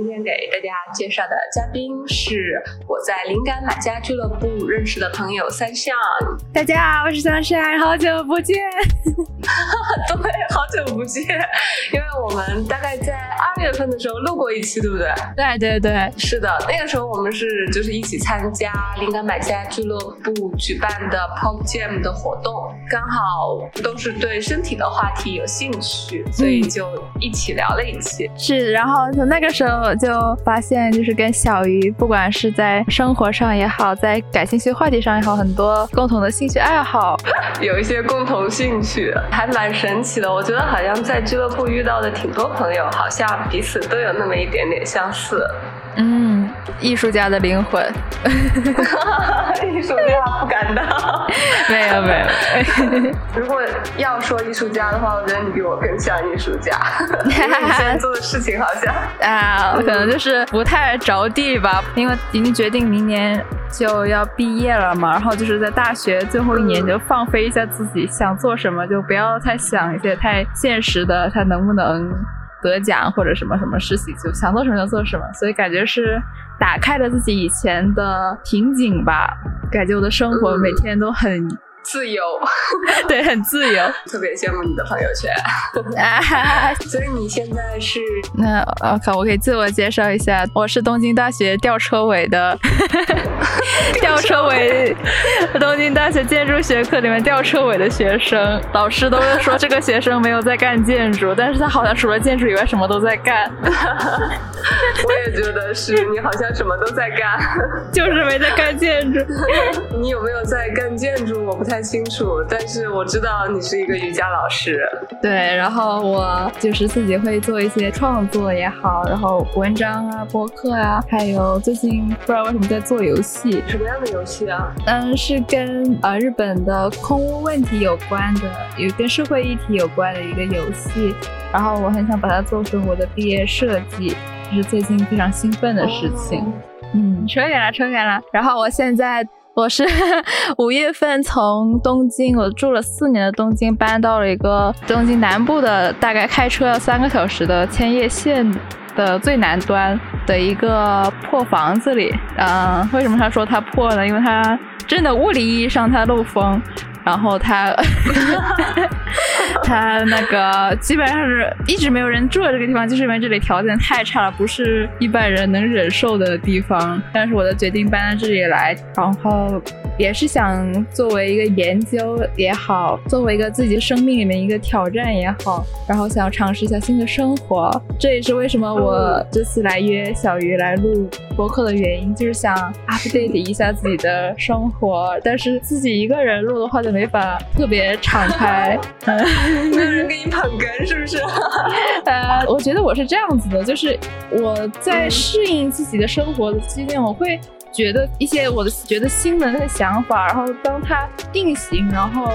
今天给大家介绍的嘉宾是我在灵感买家俱乐部认识的朋友三项。大家好，我是三项，好久不见。对，好久不见，因为我们大概在二月份的时候录过一期，对不对？对对对，是的，那个时候我们是就是一起参加灵感买家俱乐部举办的 Pop Jam 的活动，刚好都是对身体的话题有兴趣，所以就一起聊了一期。是，然后从那个时候我就发现，就是跟小鱼，不管是在生活上也好，在感兴趣话题上也好，很多共同的兴趣爱好，有一些共同兴趣，还蛮神奇的。我觉得好像在俱乐部遇到的挺多朋友，好像彼此都有那么一点点相似。嗯，艺术家的灵魂，艺术家不敢当，没 有没有。如果要说艺术家的话，我觉得你比我更像艺术家。你现在做的事情好像啊，可能就是不太着地吧，因为已经决定明年就要毕业了嘛，然后就是在大学最后一年就放飞一下自己，想做什么就不要太想一些太现实的，他能不能。得奖或者什么什么事情，就想做什么就做什么，所以感觉是打开了自己以前的瓶颈吧，感觉我的生活每天都很。自由，对，很自由，特别羡慕你的朋友圈。所以你现在是那我靠，我可以自我介绍一下，我是东京大学吊车尾的，吊车尾，东京大学建筑学科里面吊车尾的学生。老师都说这个学生没有在干建筑，但是他好像除了建筑以外什么都在干。我也觉得是你好像什么都在干，就是没在干建筑。你有没有在干建筑？我不太清楚，但是我知道你是一个瑜伽老师。对，然后我就是自己会做一些创作也好，然后文章啊、播客啊，还有最近不知道为什么在做游戏。什么样的游戏啊？嗯，是跟呃日本的空屋问题有关的，有跟社会议题有关的一个游戏。然后我很想把它做成我的毕业设计。是最近非常兴奋的事情，嗯，扯远了，扯远了。然后我现在我是 五月份从东京，我住了四年的东京，搬到了一个东京南部的，大概开车要三个小时的千叶县的最南端的一个破房子里。嗯，为什么他说它破呢？因为它真的物理意义上它漏风。然后他，他那个基本上是一直没有人住的这个地方，就是因为这里条件太差了，不是一般人能忍受的地方。但是我的决定搬到这里来，然后也是想作为一个研究也好，作为一个自己生命里面一个挑战也好，然后想要尝试一下新的生活。这也是为什么我这次来约小鱼来录播客的原因，就是想 update 一下自己的生活。但是自己一个人录的话就。没法特别敞开，没有人给你捧哏，是不是？呃，我觉得我是这样子的，就是我在适应自己的生活的期间，我会觉得一些我的觉得新的那些想法，然后当它定型，然后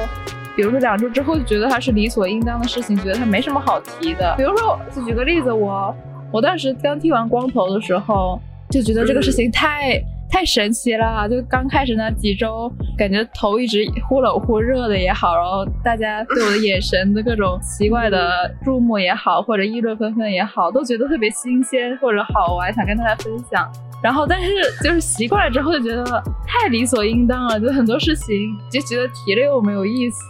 比如说两周之后就觉得它是理所应当的事情，觉得它没什么好提的。比如说，就举个例子，我 我当时刚剃完光头的时候，就觉得这个事情太。太神奇了！就刚开始那几周，感觉头一直忽冷忽热的也好，然后大家对我的眼神的各种奇怪的注目也好，或者议论纷纷也好，都觉得特别新鲜或者好玩，想跟大家分享。然后，但是就是习惯了之后，就觉得太理所应当了，就很多事情就觉得提了又没有意思。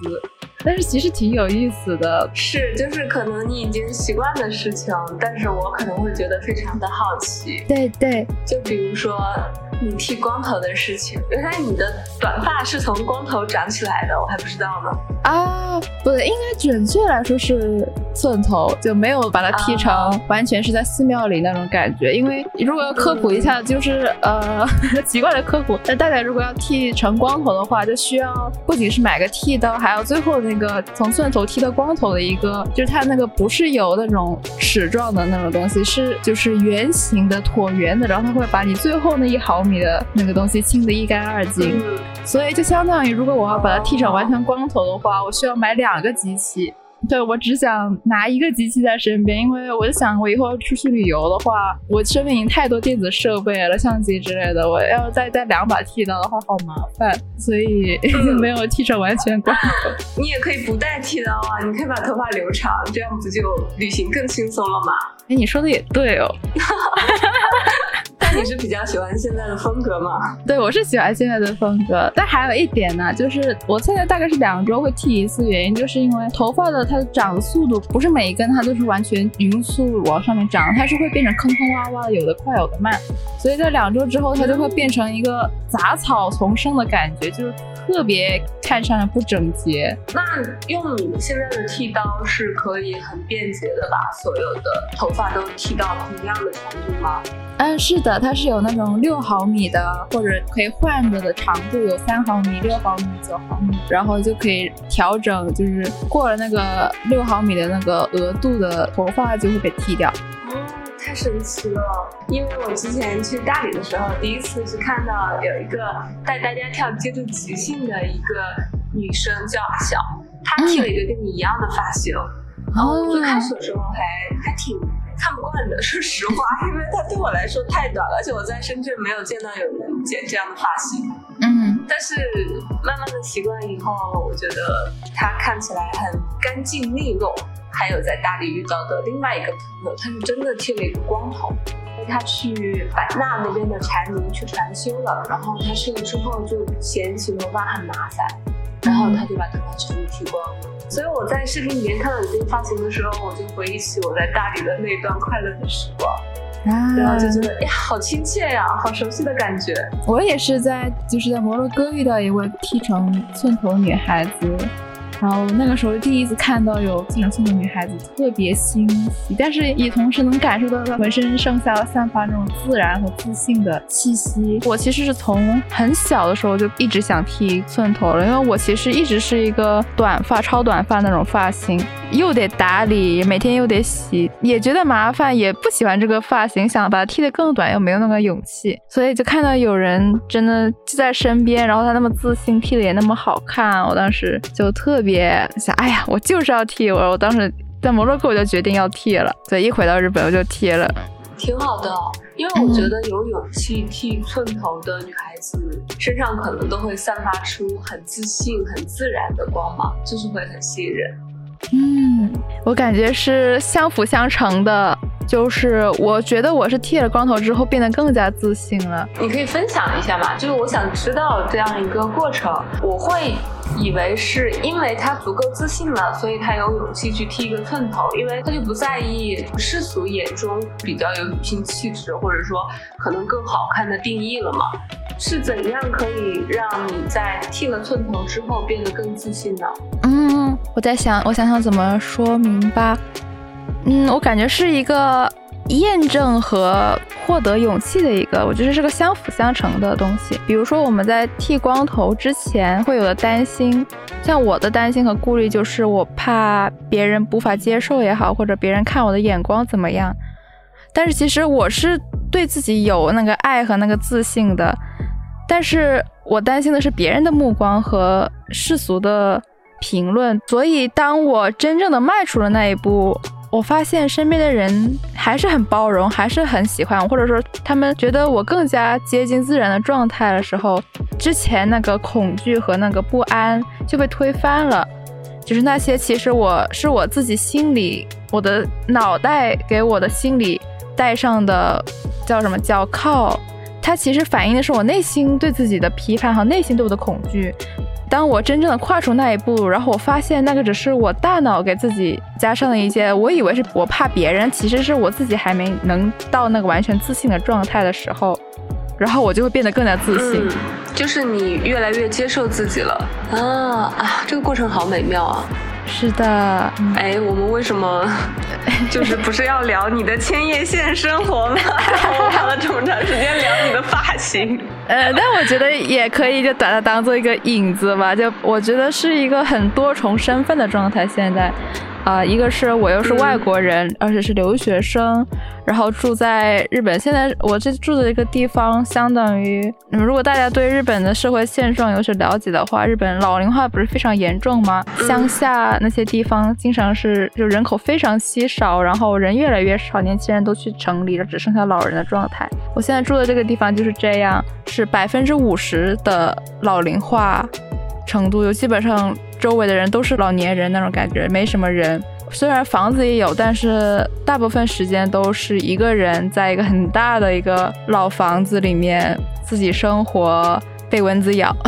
但是其实挺有意思的，是就是可能你已经习惯的事情，但是我可能会觉得非常的好奇。对对，就比如说。你剃光头的事情，原来你的短发是从光头长起来的，我还不知道呢。啊，不对，应该准确来说是寸头，就没有把它剃成完全是在寺庙里那种感觉。因为如果要科普一下，就是呃 奇怪的科普，那大家如果要剃成光头的话，就需要不仅是买个剃刀，还有最后那个从寸头剃到光头的一个，就是它那个不是有那种齿状的那种东西，是就是圆形的椭圆的，然后它会把你最后那一毫。米的那个东西清的一干二净，所以就相当于如果我要把它剃成完全光头的话，我需要买两个机器，对我只想拿一个机器在身边，因为我就想我以后出去旅游的话，我身边已经太多电子设备了，相机之类的，我要再带两把剃刀的话好麻烦，所以没有剃成完全光头。你也可以不带剃刀啊，你可以把头发留长，这样不就旅行更轻松了吗？哎，你说的也对哦。你是比较喜欢现在的风格吗？对，我是喜欢现在的风格，但还有一点呢，就是我现在大概是两周会剃一次，原因就是因为头发的它的长的速度不是每一根它都是完全匀速往上面长，它是会变成坑坑洼洼的，有的快有的慢，所以在两周之后它就会变成一个杂草丛生的感觉，就是特别看上去不整洁。那用你现在的剃刀是可以很便捷的把所有的头发都剃到同样的长度吗？嗯，是的。它是有那种六毫米的，或者可以换着的长度，有三毫米、六毫米、九毫米，然后就可以调整，就是过了那个六毫米的那个额度的头发就会被剃掉。神奇了！因为我之前去大理的时候，第一次是看到有一个带大家跳街头即兴的一个女生叫阿晓，她剃了一个跟你一样的发型，然后最开始的时候还还挺。看不惯的，说实话，因为她对我来说太短了，而且我在深圳没有见到有人剪这样的发型。嗯，但是慢慢的习惯以后，我觉得它看起来很干净利落。还有在大理遇到的另外一个朋友，他是真的剃了一个光头，他去版纳那边的禅林去禅修了，然后他去了之后就嫌弃头发很麻烦，然后他就把头发全部剃光了。所以我在视频里面看到你这个发型的时候，我就回忆起我在大理的那段快乐的时光，然后就觉得呀，好亲切呀，好熟悉的感觉。我也是在就是在摩洛哥遇到一位剃成寸头女孩子。然后那个时候第一次看到有这种性的女孩子，特别欣喜，但是也同时能感受到她浑身上下散发那种自然和自信的气息。我其实是从很小的时候就一直想剃寸头了，因为我其实一直是一个短发、超短发那种发型，又得打理，每天又得洗，也觉得麻烦，也不喜欢这个发型，想把它剃得更短，又没有那个勇气，所以就看到有人真的就在身边，然后他那么自信，剃的也那么好看，我当时就特。别想，哎呀，我就是要剃我。我当时在摩洛哥我就决定要剃了，所以一回到日本我就剃了。挺好的，因为我觉得有勇气剃寸头的女孩子身上可能都会散发出很自信、很自然的光芒，就是会很吸引人。嗯，我感觉是相辅相成的。就是我觉得我是剃了光头之后变得更加自信了。你可以分享一下吗？就是我想知道这样一个过程。我会以为是因为他足够自信了，所以他有勇气去剃一个寸头，因为他就不在意世俗眼中比较有女性气质或者说可能更好看的定义了嘛？是怎样可以让你在剃了寸头之后变得更自信呢？嗯，我在想，我想想怎么说明吧。嗯，我感觉是一个验证和获得勇气的一个，我觉得是个相辅相成的东西。比如说我们在剃光头之前会有的担心，像我的担心和顾虑就是我怕别人无法接受也好，或者别人看我的眼光怎么样。但是其实我是对自己有那个爱和那个自信的，但是我担心的是别人的目光和世俗的评论。所以当我真正的迈出了那一步。我发现身边的人还是很包容，还是很喜欢我，或者说他们觉得我更加接近自然的状态的时候，之前那个恐惧和那个不安就被推翻了。就是那些其实我是我自己心里，我的脑袋给我的心里带上的叫什么叫靠，它其实反映的是我内心对自己的批判和内心对我的恐惧。当我真正的跨出那一步，然后我发现那个只是我大脑给自己加上了一些，我以为是我怕别人，其实是我自己还没能到那个完全自信的状态的时候，然后我就会变得更加自信，就是你越来越接受自己了啊啊！这个过程好美妙啊。是的，哎，我们为什么 就是不是要聊你的千叶县生活吗？我花了这么长时间聊你的发型，呃，但我觉得也可以就把它当做一个影子吧。就我觉得是一个很多重身份的状态。现在，啊，一个是我又是外国人，而且是留学生，然后住在日本。现在我这住的这个地方，相当于你们如果大家对日本的社会现状有所了解的话，日本老龄化不是非常严重吗？乡下那些地方经常是就人口非常稀少，然后人越来越少，年轻人都去城里了，只剩下老人的状态。我现在住的这个地方就是这样，是百分之五十的老龄化程度，就基本上周围的人都是老年人那种感觉，没什么人。虽然房子也有，但是大部分时间都是一个人在一个很大的一个老房子里面自己生活，被蚊子咬。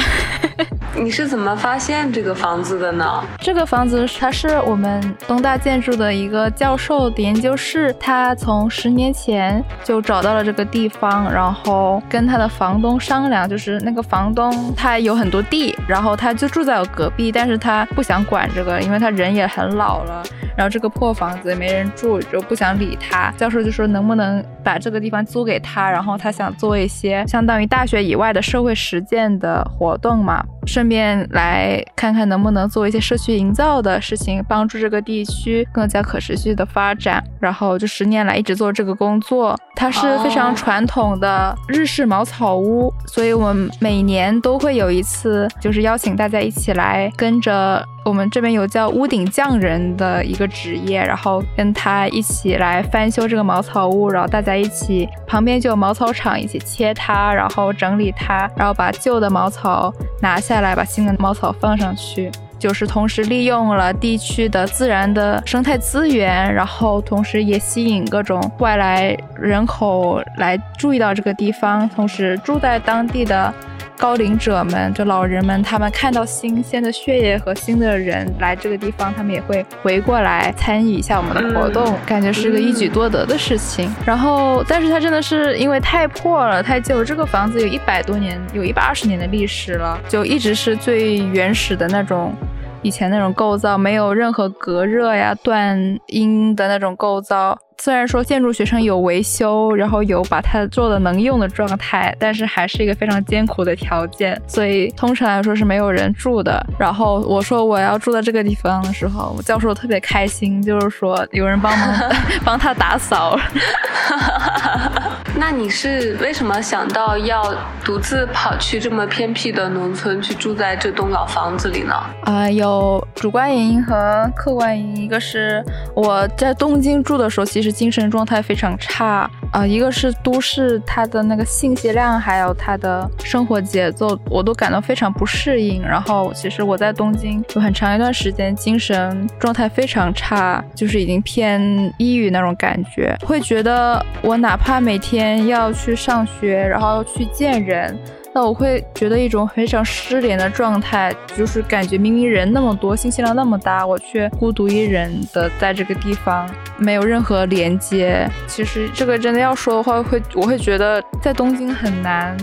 你是怎么发现这个房子的呢？这个房子它是我们东大建筑的一个教授的研究室，他从十年前就找到了这个地方，然后跟他的房东商量，就是那个房东他有很多地，然后他就住在我隔壁，但是他不想管这个，因为他人也很老了，然后这个破房子也没人住，就不想理他。教授就说能不能把这个地方租给他，然后他想做一些相当于大学以外的社会实践的活动嘛。顺便来看看能不能做一些社区营造的事情，帮助这个地区更加可持续的发展。然后就十年来一直做这个工作，它是非常传统的日式茅草屋，所以我们每年都会有一次，就是邀请大家一起来跟着。我们这边有叫屋顶匠人的一个职业，然后跟他一起来翻修这个茅草屋，然后大家一起旁边就有茅草厂，一起切它，然后整理它，然后把旧的茅草拿下来，把新的茅草放上去，就是同时利用了地区的自然的生态资源，然后同时也吸引各种外来人口来注意到这个地方，同时住在当地的。高龄者们，就老人们，他们看到新鲜的血液和新的人来这个地方，他们也会回过来参与一下我们的活动，感觉是个一举多得的事情。然后，但是它真的是因为太破了、太旧，这个房子有一百多年，有一百二十年的历史了，就一直是最原始的那种。以前那种构造没有任何隔热呀、断音的那种构造。虽然说建筑学生有维修，然后有把它做的能用的状态，但是还是一个非常艰苦的条件，所以通常来说是没有人住的。然后我说我要住在这个地方的时候，教授特别开心，就是说有人帮忙 帮他打扫。那你是为什么想到要独自跑去这么偏僻的农村去住在这栋老房子里呢？啊，有主观原因和客观原因。一个是我在东京住的时候，其实精神状态非常差啊。一个是都市它的那个信息量，还有它的生活节奏，我都感到非常不适应。然后其实我在东京有很长一段时间精神状态非常差，就是已经偏抑郁那种感觉，会觉得我哪怕每天。要去上学，然后要去见人，那我会觉得一种非常失联的状态，就是感觉明明人那么多，信息量那么大，我却孤独一人的在这个地方，没有任何连接。其实这个真的要说的话，会我会觉得在东京很难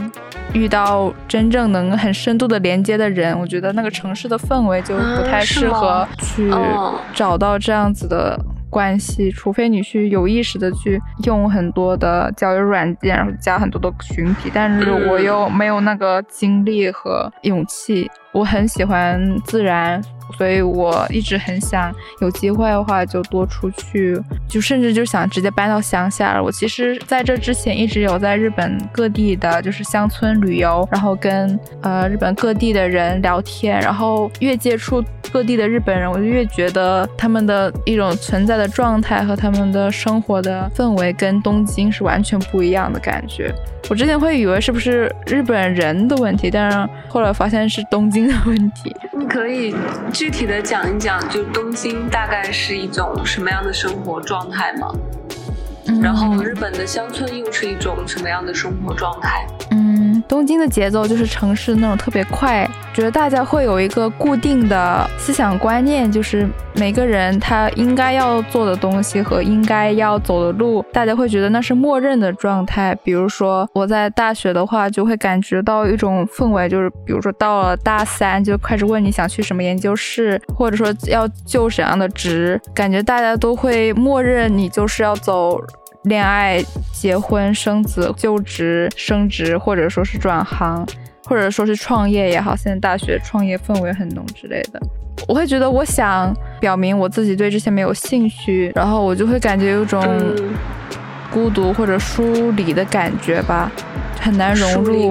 遇到真正能很深度的连接的人。我觉得那个城市的氛围就不太适合去找到这样子的。关系，除非你去有意识的去用很多的交友软件，然后加很多的群体，但是我又没有那个精力和勇气。我很喜欢自然。所以我一直很想有机会的话就多出去，就甚至就想直接搬到乡下了。我其实在这之前一直有在日本各地的就是乡村旅游，然后跟呃日本各地的人聊天，然后越接触各地的日本人，我就越觉得他们的一种存在的状态和他们的生活的氛围跟东京是完全不一样的感觉。我之前会以为是不是日本人的问题，但是后来发现是东京的问题。你可以具体的讲一讲，就东京大概是一种什么样的生活状态吗？然后日本的乡村又是一种什么样的生活状态？嗯东京的节奏就是城市那种特别快，觉得大家会有一个固定的思想观念，就是每个人他应该要做的东西和应该要走的路，大家会觉得那是默认的状态。比如说我在大学的话，就会感觉到一种氛围，就是比如说到了大三就开始问你想去什么研究室，或者说要就什么样的职，感觉大家都会默认你就是要走。恋爱、结婚、生子、就职、升职，或者说是转行，或者说是创业也好，现在大学创业氛围很浓之类的，我会觉得我想表明我自己对这些没有兴趣，然后我就会感觉有种孤独或者疏离的感觉吧，很难融入，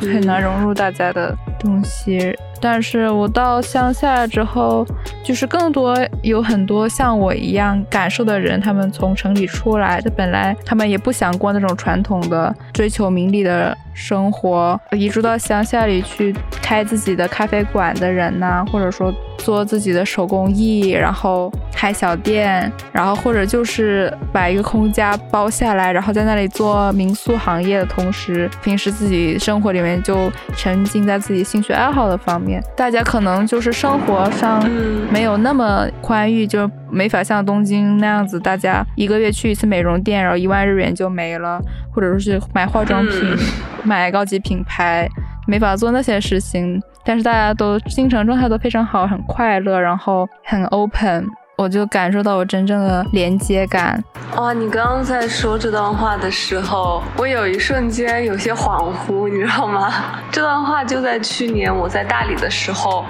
很难融入大家的东西。但是我到乡下之后，就是更多有很多像我一样感受的人，他们从城里出来，他本来他们也不想过那种传统的追求名利的生活，移住到乡下里去开自己的咖啡馆的人呐，或者说。做自己的手工艺，然后开小店，然后或者就是把一个空家包下来，然后在那里做民宿行业的同时，平时自己生活里面就沉浸在自己兴趣爱好的方面。大家可能就是生活上没有那么宽裕，就没法像东京那样子，大家一个月去一次美容店，然后一万日元就没了，或者说是买化妆品、买高级品牌，没法做那些事情。但是大家都精神状态都非常好，很快乐，然后很 open，我就感受到我真正的连接感。哇，你刚刚在说这段话的时候，我有一瞬间有些恍惚，你知道吗？这段话就在去年我在大理的时候，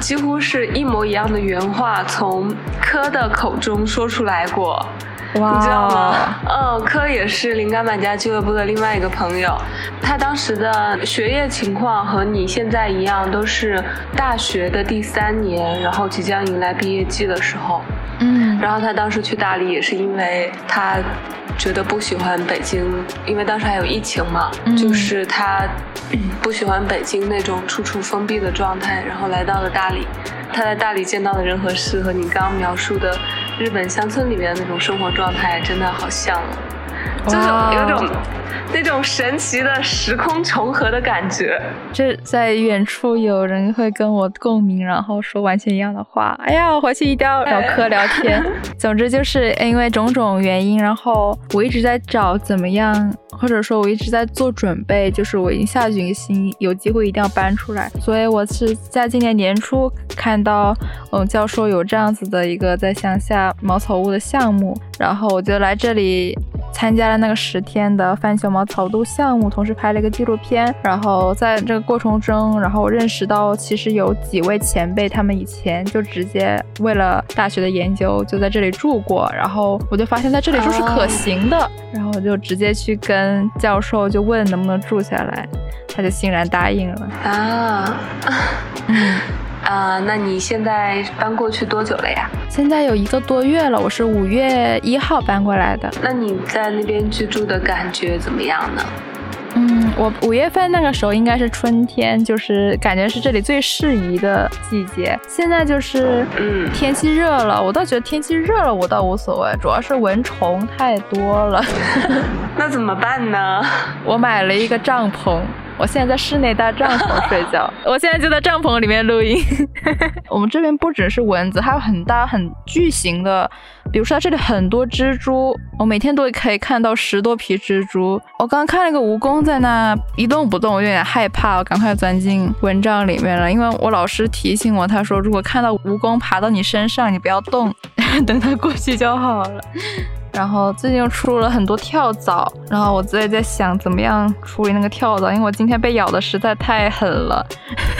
几乎是一模一样的原话从柯的口中说出来过。你知道吗？嗯，柯也是灵感买家俱乐部的另外一个朋友，他当时的学业情况和你现在一样，都是大学的第三年，然后即将迎来毕业季的时候。嗯，然后他当时去大理也是因为他觉得不喜欢北京，因为当时还有疫情嘛，就是他不喜欢北京那种处处封闭的状态，然后来到了大理。他在大理见到的人和事和你刚刚描述的。日本乡村里面的那种生活状态真的好像，就是有种那种神奇的时空重合的感觉。这在远处有人会跟我共鸣，然后说完全一样的话。哎呀，我回去一定要找科聊天。总之就是因为种种原因，然后我一直在找怎么样。或者说，我一直在做准备，就是我已经下决心，有机会一定要搬出来。所以我是在今年年初看到，嗯，教授有这样子的一个在乡下茅草屋的项目，然后我就来这里。参加了那个十天的翻小毛草都项目，同时拍了一个纪录片。然后在这个过程中，然后我认识到，其实有几位前辈，他们以前就直接为了大学的研究就在这里住过。然后我就发现在这里住是可行的。然后我就直接去跟教授就问能不能住下来，他就欣然答应了。啊，嗯。啊，那你现在搬过去多久了呀？现在有一个多月了，我是五月一号搬过来的。那你在那边居住的感觉怎么样呢？嗯，我五月份那个时候应该是春天，就是感觉是这里最适宜的季节。现在就是嗯，天气热了，我倒觉得天气热了我倒无所谓，主要是蚊虫太多了。那怎么办呢？我买了一个帐篷。我现在在室内搭帐篷 睡觉，我现在就在帐篷里面录音。我们这边不只是蚊子，还有很大很巨型的，比如说这里很多蜘蛛，我每天都可以看到十多匹蜘蛛。我刚刚看了一个蜈蚣在那一动不动，我有点害怕，我赶快钻进蚊帐里面了。因为我老师提醒我，他说如果看到蜈蚣爬到你身上，你不要动，等它过去就好了。然后最近又出了很多跳蚤，然后我自己在想怎么样处理那个跳蚤，因为我今天被咬的实在太狠了。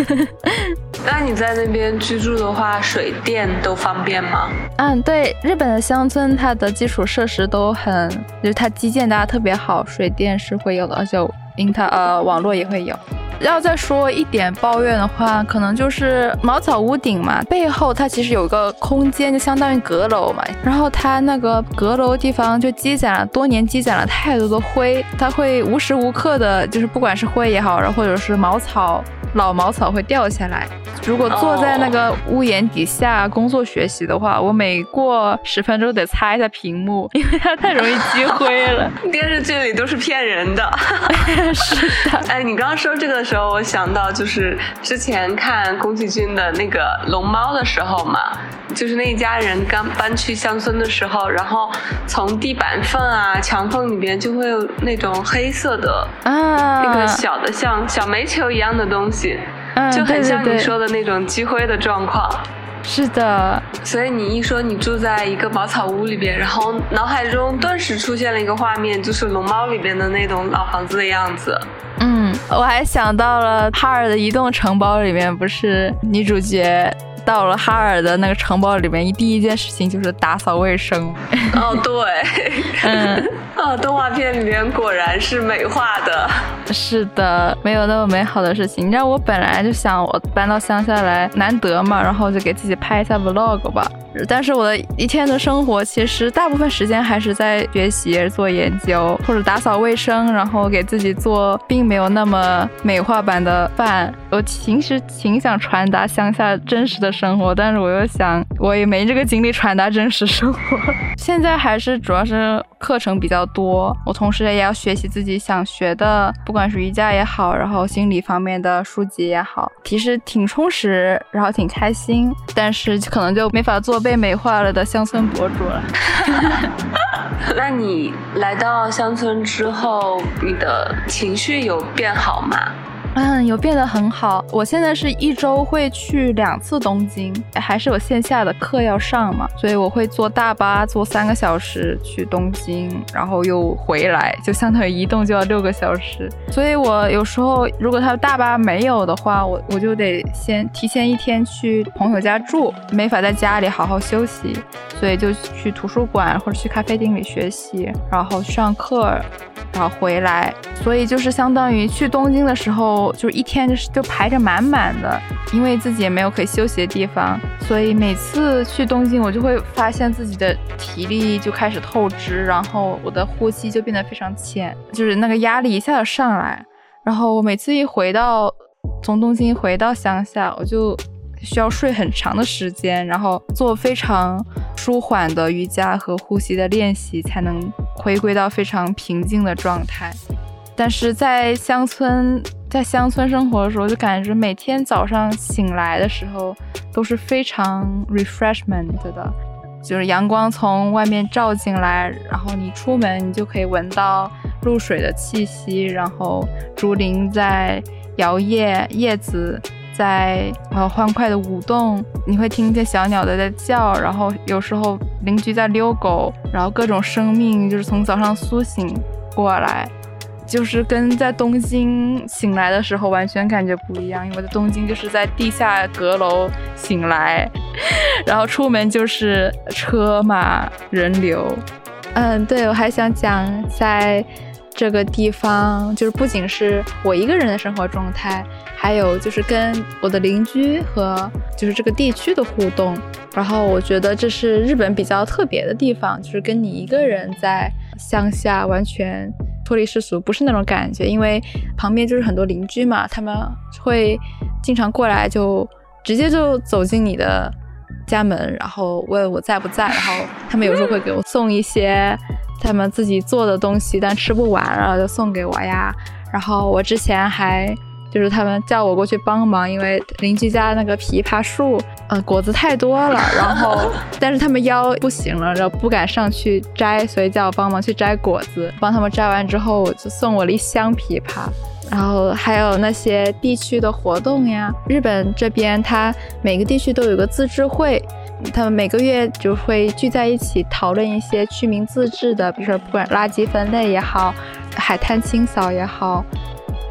那你在那边居住的话，水电都方便吗？嗯，对，日本的乡村它的基础设施都很，就是它基建搭的特别好，水电是会有的，而且因它呃网络也会有。要再说一点抱怨的话，可能就是茅草屋顶嘛，背后它其实有个空间，就相当于阁楼嘛。然后它那个阁楼地方就积攒了多年，积攒了太多的灰，它会无时无刻的，就是不管是灰也好，然后或者是茅草。老茅草会掉下来。如果坐在那个屋檐底下工作学习的话，我每过十分钟得擦一下屏幕，因为它太容易积灰了。电视剧里都是骗人的。是的。哎，你刚刚说这个的时候，我想到就是之前看宫崎骏的那个《龙猫》的时候嘛，就是那一家人刚搬去乡村的时候，然后从地板缝啊、墙缝里边就会有那种黑色的啊，那个小的像小煤球一样的东西。就很像你说的那种积灰的状况，是的。所以你一说你住在一个茅草屋里边，然后脑海中顿时出现了一个画面，就是龙猫里边的那种老房子的样子。嗯。嗯，我还想到了哈尔的移动城堡里面，不是女主角。到了哈尔的那个城堡里面，第一件事情就是打扫卫生。哦，对，嗯，啊，动画片里面果然是美化的。是的，没有那么美好的事情。你知道，我本来就想我搬到乡下来，难得嘛，然后就给自己拍一下 vlog 吧。但是我的一天的生活，其实大部分时间还是在学习、做研究或者打扫卫生，然后给自己做并没有那么美化版的饭。我其实挺想传达乡下真实的生活，但是我又想，我也没这个精力传达真实生活。现在还是主要是课程比较多，我同时也要学习自己想学的，不管是瑜伽也好，然后心理方面的书籍也好，其实挺充实，然后挺开心，但是可能就没法做。被美化了的乡村博主了。那你来到乡村之后，你的情绪有变好吗？嗯，有变得很好。我现在是一周会去两次东京，还是有线下的课要上嘛，所以我会坐大巴坐三个小时去东京，然后又回来，就相当于移动就要六个小时。所以我有时候如果他大巴没有的话，我我就得先提前一天去朋友家住，没法在家里好好休息，所以就去图书馆或者去咖啡厅里学习，然后上课。然后回来，所以就是相当于去东京的时候，就一天就是就排着满满的，因为自己也没有可以休息的地方，所以每次去东京，我就会发现自己的体力就开始透支，然后我的呼吸就变得非常浅，就是那个压力一下子上来，然后我每次一回到从东京回到乡下，我就。需要睡很长的时间，然后做非常舒缓的瑜伽和呼吸的练习，才能回归到非常平静的状态。但是在乡村，在乡村生活的时候，就感觉每天早上醒来的时候都是非常 refreshment 的，就是阳光从外面照进来，然后你出门你就可以闻到露水的气息，然后竹林在摇曳，叶子。在呃欢快的舞动，你会听见小鸟的在叫，然后有时候邻居在遛狗，然后各种生命就是从早上苏醒过来，就是跟在东京醒来的时候完全感觉不一样。因为在东京就是在地下阁楼醒来，然后出门就是车马人流。嗯，对，我还想讲在。这个地方就是不仅是我一个人的生活状态，还有就是跟我的邻居和就是这个地区的互动。然后我觉得这是日本比较特别的地方，就是跟你一个人在乡下完全脱离世俗，不是那种感觉，因为旁边就是很多邻居嘛，他们会经常过来，就直接就走进你的家门，然后问我在不在，然后他们有时候会给我送一些。他们自己做的东西，但吃不完了就送给我呀。然后我之前还就是他们叫我过去帮忙，因为邻居家那个枇杷树，呃，果子太多了。然后 但是他们腰不行了，然后不敢上去摘，所以叫我帮忙去摘果子。帮他们摘完之后，就送我了一箱枇杷。然后还有那些地区的活动呀，日本这边它每个地区都有个自治会。他们每个月就会聚在一起讨论一些居民自治的，比如说不管垃圾分类也好，海滩清扫也好，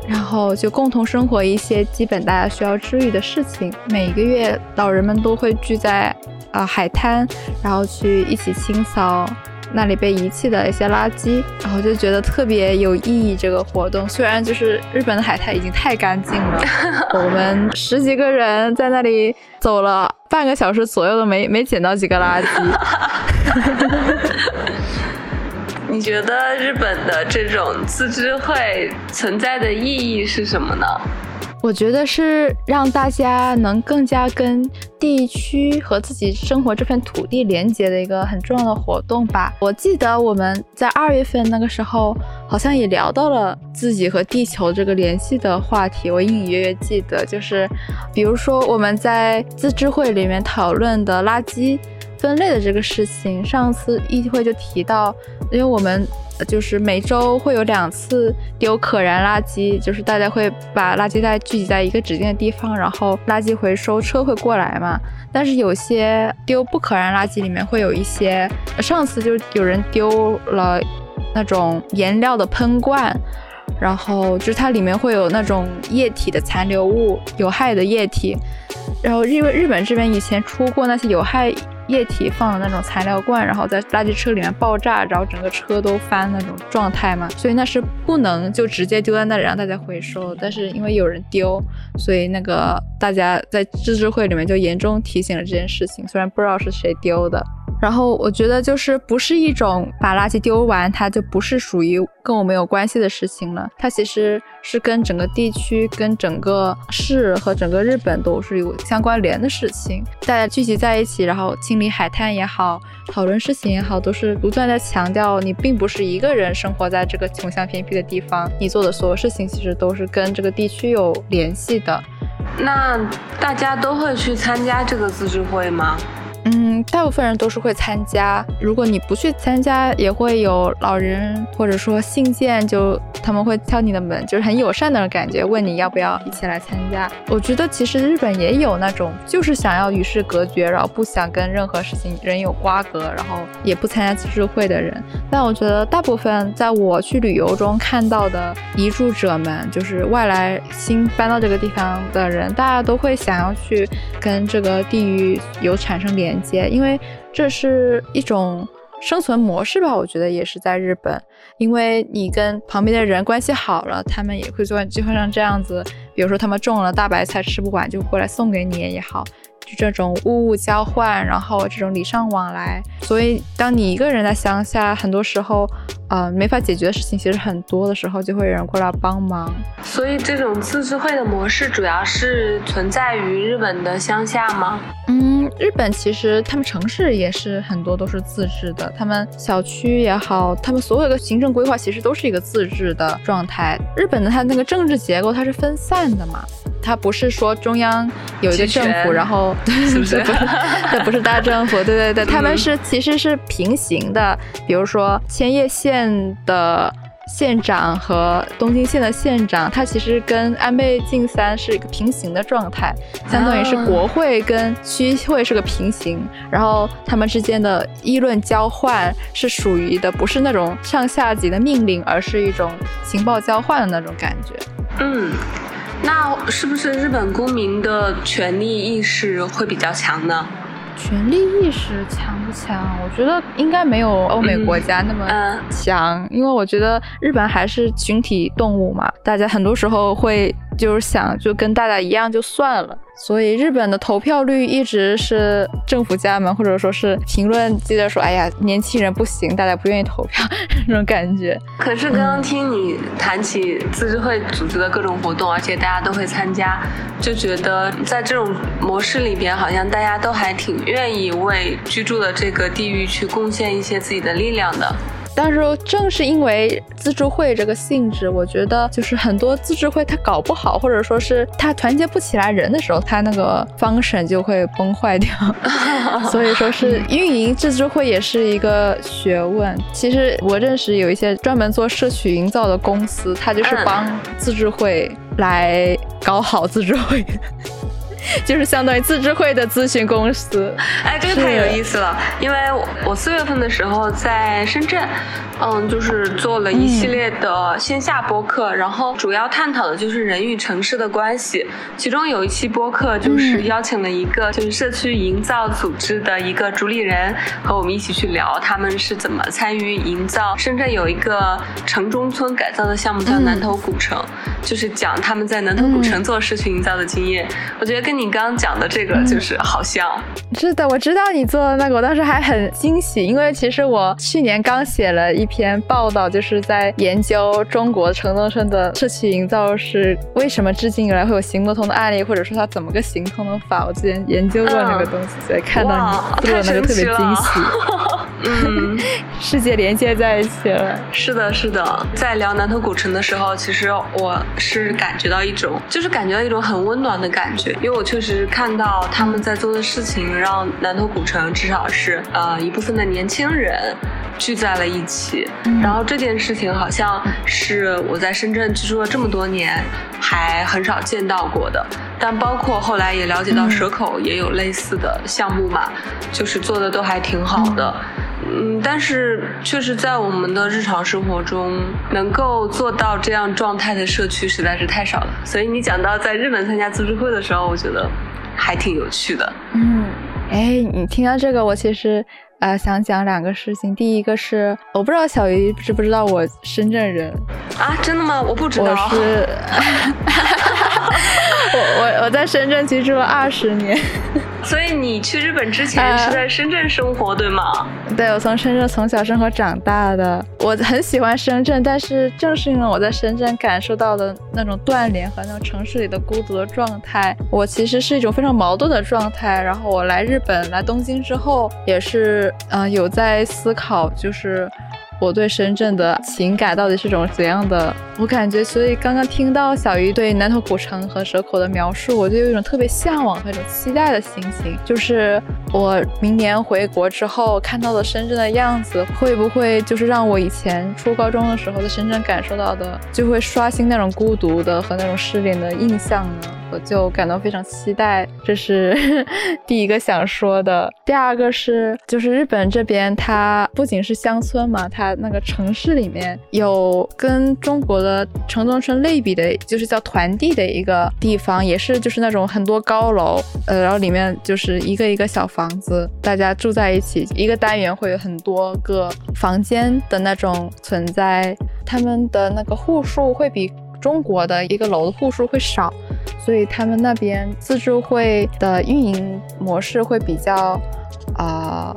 然后就共同生活一些基本大家需要治愈的事情。每个月老人们都会聚在啊海滩，然后去一起清扫。那里被遗弃的一些垃圾，然后就觉得特别有意义。这个活动虽然就是日本的海滩已经太干净了，我们十几个人在那里走了半个小时左右都没没捡到几个垃圾。你觉得日本的这种自治会存在的意义是什么呢？我觉得是让大家能更加跟地区和自己生活这片土地连接的一个很重要的活动吧。我记得我们在二月份那个时候，好像也聊到了自己和地球这个联系的话题。我隐隐约约记得，就是比如说我们在自治会里面讨论的垃圾分类的这个事情，上次议会就提到，因为我们。就是每周会有两次丢可燃垃圾，就是大家会把垃圾袋聚集在一个指定的地方，然后垃圾回收车会过来嘛。但是有些丢不可燃垃圾里面会有一些，上次就有人丢了那种颜料的喷罐。然后就是它里面会有那种液体的残留物，有害的液体。然后因为日本这边以前出过那些有害液体放的那种材料罐，然后在垃圾车里面爆炸，然后整个车都翻那种状态嘛，所以那是不能就直接丢在那里让大家回收。但是因为有人丢，所以那个大家在自治会里面就严重提醒了这件事情，虽然不知道是谁丢的。然后我觉得就是不是一种把垃圾丢完，它就不是属于跟我没有关系的事情了。它其实是跟整个地区、跟整个市和整个日本都是有相关联的事情。大家聚集在一起，然后清理海滩也好，讨论事情也好，都是不断在强调你并不是一个人生活在这个穷乡僻僻的地方，你做的所有事情其实都是跟这个地区有联系的。那大家都会去参加这个自治会吗？大部分人都是会参加。如果你不去参加，也会有老人或者说信件，就他们会敲你的门，就是很友善的感觉，问你要不要一起来参加。我觉得其实日本也有那种就是想要与世隔绝，然后不想跟任何事情人有瓜葛，然后也不参加自治会的人。但我觉得大部分在我去旅游中看到的移住者们，就是外来新搬到这个地方的人，大家都会想要去跟这个地域有产生。连接，因为这是一种生存模式吧，我觉得也是在日本，因为你跟旁边的人关系好了，他们也会做，就会像这样子，比如说他们种了大白菜吃不完，就过来送给你也好。就这种物物交换，然后这种礼尚往来，所以当你一个人在乡下，很多时候，呃，没法解决的事情其实很多的时候，就会有人过来帮忙。所以这种自治会的模式主要是存在于日本的乡下吗？嗯，日本其实他们城市也是很多都是自治的，他们小区也好，他们所有的行政规划其实都是一个自治的状态。日本的它那个政治结构它是分散的嘛。它不是说中央有一个政府，然后 是不是？它不是大政府，对对对，他们是其实是平行的。比如说千叶县的县长和东京县的县长，他其实跟安倍晋三是一个平行的状态，相当于是国会跟区会是个平行，然后他们之间的议论交换是属于的，不是那种上下级的命令，而是一种情报交换的那种感觉。嗯。那是不是日本公民的权利意识会比较强呢？权利意识强不强？我觉得应该没有欧美国家那么强，因为我觉得日本还是群体动物嘛，大家很多时候会。就是想就跟大家一样就算了，所以日本的投票率一直是政府家门或者说是评论记得说，哎呀，年轻人不行，大家不愿意投票那种感觉。可是刚刚听你谈起自治会组织的各种活动，而且大家都会参加，就觉得在这种模式里边，好像大家都还挺愿意为居住的这个地域去贡献一些自己的力量的。但是正是因为自治会这个性质，我觉得就是很多自治会它搞不好，或者说是它团结不起来人的时候，它那个方审就会崩坏掉。所以说是运营自治会也是一个学问。其实我认识有一些专门做社区营造的公司，它就是帮自治会来搞好自治会。就是相当于自治会的咨询公司，哎，这个太有意思了。因为我四月份的时候在深圳，嗯，就是做了一系列的线下播客，然后主要探讨的就是人与城市的关系。其中有一期播客就是邀请了一个就是社区营造组织的一个主理人和我们一起去聊，他们是怎么参与营造。深圳有一个城中村改造的项目叫南头古城，就是讲他们在南头古城做社区营造的经验。我觉得跟跟你刚刚讲的这个就是好像是的，我知道你做的那个，我当时还很惊喜，因为其实我去年刚写了一篇报道，就是在研究中国城中村的社区营造是为什么至今以来会有行不通的案例，或者说它怎么个行通的法。我之前研究过那个东西，所以看到你做的那个特别惊喜。嗯，世界连接在一起了。是的，是的，在聊南头古城的时候，其实我是感觉到一种，就是感觉到一种很温暖的感觉，因为我。我确实看到他们在做的事情，让南头古城至少是呃一部分的年轻人聚在了一起。然后这件事情好像是我在深圳居住了这么多年还很少见到过的。但包括后来也了解到蛇口也有类似的项目嘛，就是做的都还挺好的。嗯，但是确实在我们的日常生活中，能够做到这样状态的社区实在是太少了。所以你讲到在日本参加自治会的时候，我觉得还挺有趣的。嗯，哎，你听到这个，我其实。呃，想讲两个事情。第一个是，我不知道小鱼知不知道我深圳人啊？真的吗？我不知道。我是，我我我在深圳居住了二十年。所以你去日本之前是在深圳生活，对吗？对，我从深圳从小生活长大的，我很喜欢深圳。但是正是因为我在深圳感受到的那种断联和那种城市里的孤独的状态，我其实是一种非常矛盾的状态。然后我来日本来东京之后，也是嗯有在思考，就是。我对深圳的情感到底是种怎样的？我感觉，所以刚刚听到小鱼对南头古城和蛇口的描述，我就有一种特别向往和一种期待的心情。就是我明年回国之后看到的深圳的样子，会不会就是让我以前初高中的时候在深圳感受到的，就会刷新那种孤独的和那种失联的印象呢？我就感到非常期待，这是 第一个想说的。第二个是，就是日本这边，它不仅是乡村嘛，它那个城市里面有跟中国的城中村类比的，就是叫团地的一个地方，也是就是那种很多高楼，呃，然后里面就是一个一个小房子，大家住在一起，一个单元会有很多个房间的那种存在，他们的那个户数会比。中国的一个楼的户数会少，所以他们那边自助会的运营模式会比较，啊，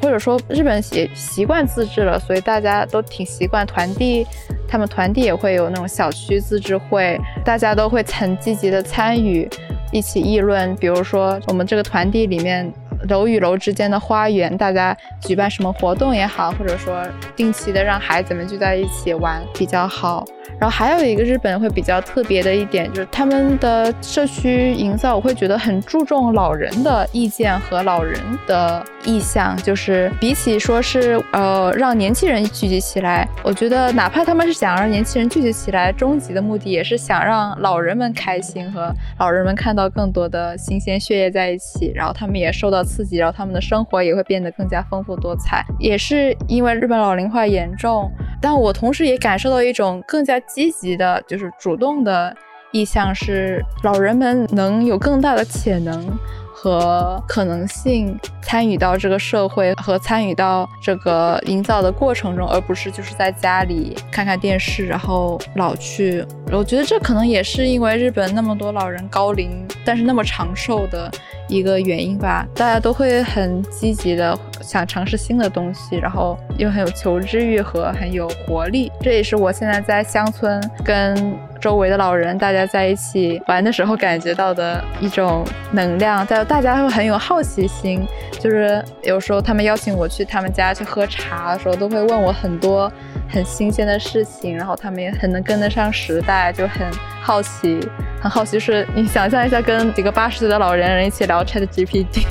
或者说日本也习惯自治了，所以大家都挺习惯团地，他们团地也会有那种小区自治会，大家都会很积极的参与，一起议论，比如说我们这个团地里面。楼与楼之间的花园，大家举办什么活动也好，或者说定期的让孩子们聚在一起玩比较好。然后还有一个日本会比较特别的一点，就是他们的社区营造，我会觉得很注重老人的意见和老人的意向。就是比起说是呃让年轻人聚集起来，我觉得哪怕他们是想让年轻人聚集起来，终极的目的也是想让老人们开心和老人们看到更多的新鲜血液在一起，然后他们也受到。刺激，然后他们的生活也会变得更加丰富多彩。也是因为日本老龄化严重，但我同时也感受到一种更加积极的，就是主动的意向，是老人们能有更大的潜能。和可能性参与到这个社会和参与到这个营造的过程中，而不是就是在家里看看电视，然后老去。我觉得这可能也是因为日本那么多老人高龄，但是那么长寿的一个原因吧。大家都会很积极的想尝试新的东西，然后又很有求知欲和很有活力。这也是我现在在乡村跟。周围的老人，大家在一起玩的时候感觉到的一种能量，大大家会很有好奇心，就是有时候他们邀请我去他们家去喝茶的时候，都会问我很多很新鲜的事情，然后他们也很能跟得上时代，就很好奇，很好奇，是你想象一下，跟几个八十岁的老人人一起聊 Chat GPT，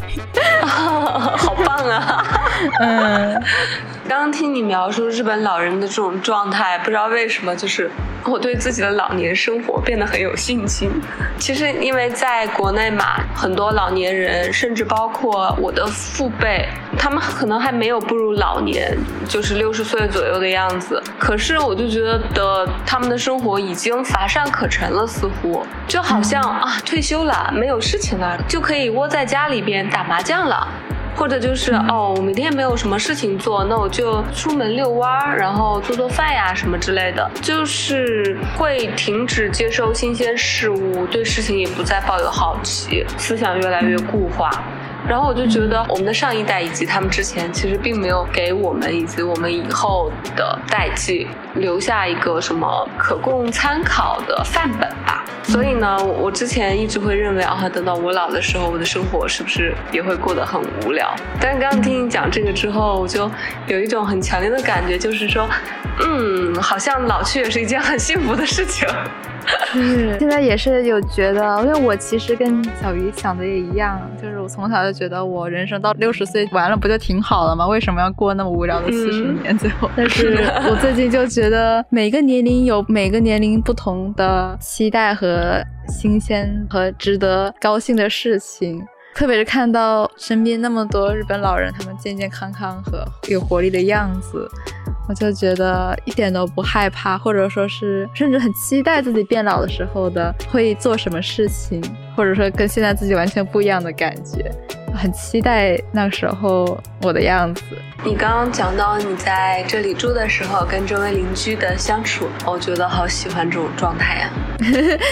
好棒啊！嗯。刚刚听你描述日本老人的这种状态，不知道为什么，就是我对自己的老年生活变得很有信心。其实，因为在国内嘛，很多老年人，甚至包括我的父辈，他们可能还没有步入老年，就是六十岁左右的样子。可是，我就觉得的他们的生活已经乏善可陈了，似乎就好像啊，退休了，没有事情了，就可以窝在家里边打麻将了。或者就是哦，我每天没有什么事情做，那我就出门遛弯儿，然后做做饭呀什么之类的，就是会停止接收新鲜事物，对事情也不再抱有好奇，思想越来越固化。然后我就觉得，我们的上一代以及他们之前，其实并没有给我们以及我们以后的代际留下一个什么可供参考的范本吧。所以呢，我之前一直会认为啊，等到我老的时候，我的生活是不是也会过得很无聊？但是刚刚听你讲这个之后，我就有一种很强烈的感觉，就是说，嗯，好像老去也是一件很幸福的事情。是，现在也是有觉得，因为我其实跟小鱼想的也一样，就是我从小就觉得我人生到六十岁完了不就挺好了吗？为什么要过那么无聊的四十年？最后，但是我最近就觉得每个年龄有每个年龄不同的期待和新鲜和值得高兴的事情。特别是看到身边那么多日本老人，他们健健康康和有活力的样子，我就觉得一点都不害怕，或者说是甚至很期待自己变老的时候的会做什么事情，或者说跟现在自己完全不一样的感觉。很期待那时候我的样子。你刚刚讲到你在这里住的时候跟周围邻居的相处，我觉得好喜欢这种状态呀。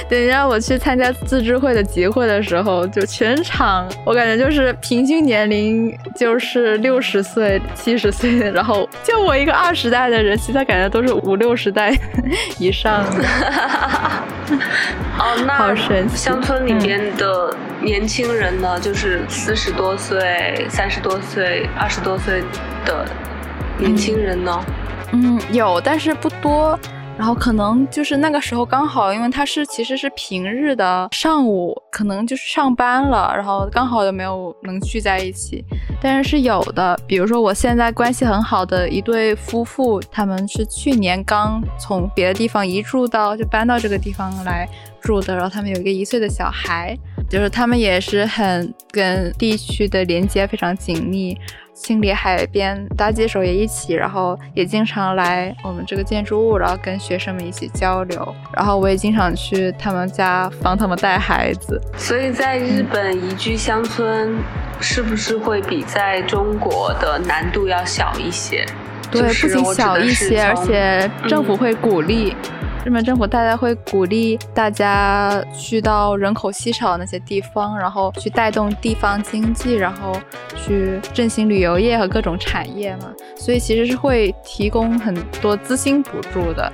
等一下我去参加自治会的集会的时候，就全场我感觉就是平均年龄就是六十岁、七十岁，然后就我一个二十代的人，其他感觉都是五六十代以上的。哦，那好神乡村里边的年轻人呢，就是四十多岁、三十多岁、二十多岁的年轻人呢？嗯，有，但是不多。然后可能就是那个时候刚好，因为他是其实是平日的上午，可能就是上班了，然后刚好又没有能聚在一起。但是是有的，比如说我现在关系很好的一对夫妇，他们是去年刚从别的地方移住到就搬到这个地方来住的，然后他们有一个一岁的小孩，就是他们也是很跟地区的连接非常紧密。清理海边搭街时候也一起，然后也经常来我们这个建筑物，然后跟学生们一起交流。然后我也经常去他们家帮他们带孩子。所以在日本移居乡村，是不是会比在中国的难度要小一些？对，不仅小一些，而且政府会鼓励。日本政府大概会鼓励大家去到人口稀少那些地方，然后去带动地方经济，然后去振兴旅游业和各种产业嘛。所以其实是会提供很多资金补助的。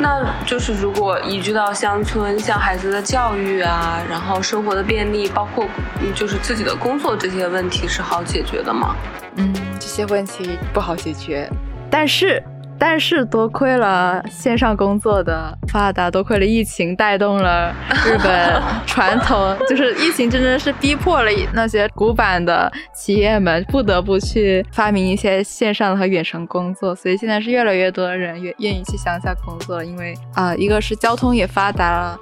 那就是如果移居到乡村，像孩子的教育啊，然后生活的便利，包括就是自己的工作这些问题，是好解决的吗？嗯，这些问题不好解决，但是。但是多亏了线上工作的发达，多亏了疫情带动了日本传统，就是疫情真的是逼迫了那些古板的企业们不得不去发明一些线上的和远程工作，所以现在是越来越多的人愿愿意去乡下工作，因为啊，一个是交通也发达了。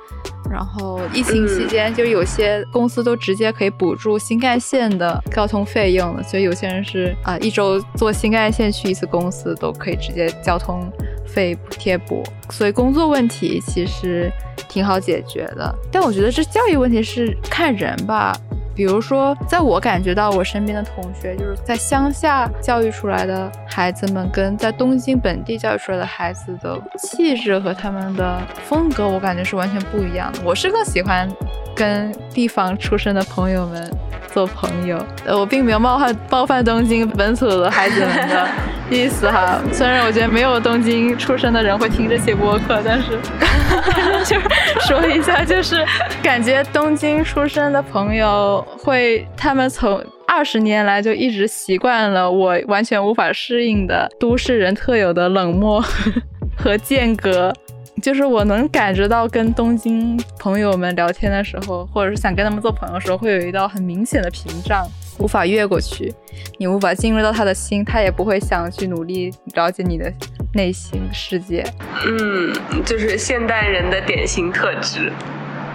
然后疫情期间，就有些公司都直接可以补助新干线的交通费用了，所以有些人是啊，一周坐新干线去一次公司都可以直接交通费补贴补。所以工作问题其实挺好解决的。但我觉得这教育问题是看人吧。比如说，在我感觉到我身边的同学，就是在乡下教育出来的孩子们，跟在东京本地教育出来的孩子的气质和他们的风格，我感觉是完全不一样的。我是更喜欢跟地方出身的朋友们。做朋友，呃，我并没有冒犯冒犯东京本土的孩子们的意思哈。虽然我觉得没有东京出生的人会听这些播客，但是 就是说一下，就是感觉东京出生的朋友会，他们从二十年来就一直习惯了我完全无法适应的都市人特有的冷漠 和间隔。就是我能感觉到跟东京朋友们聊天的时候，或者是想跟他们做朋友的时候，会有一道很明显的屏障，无法越过去。你无法进入到他的心，他也不会想去努力了解你的内心世界。嗯，就是现代人的典型特质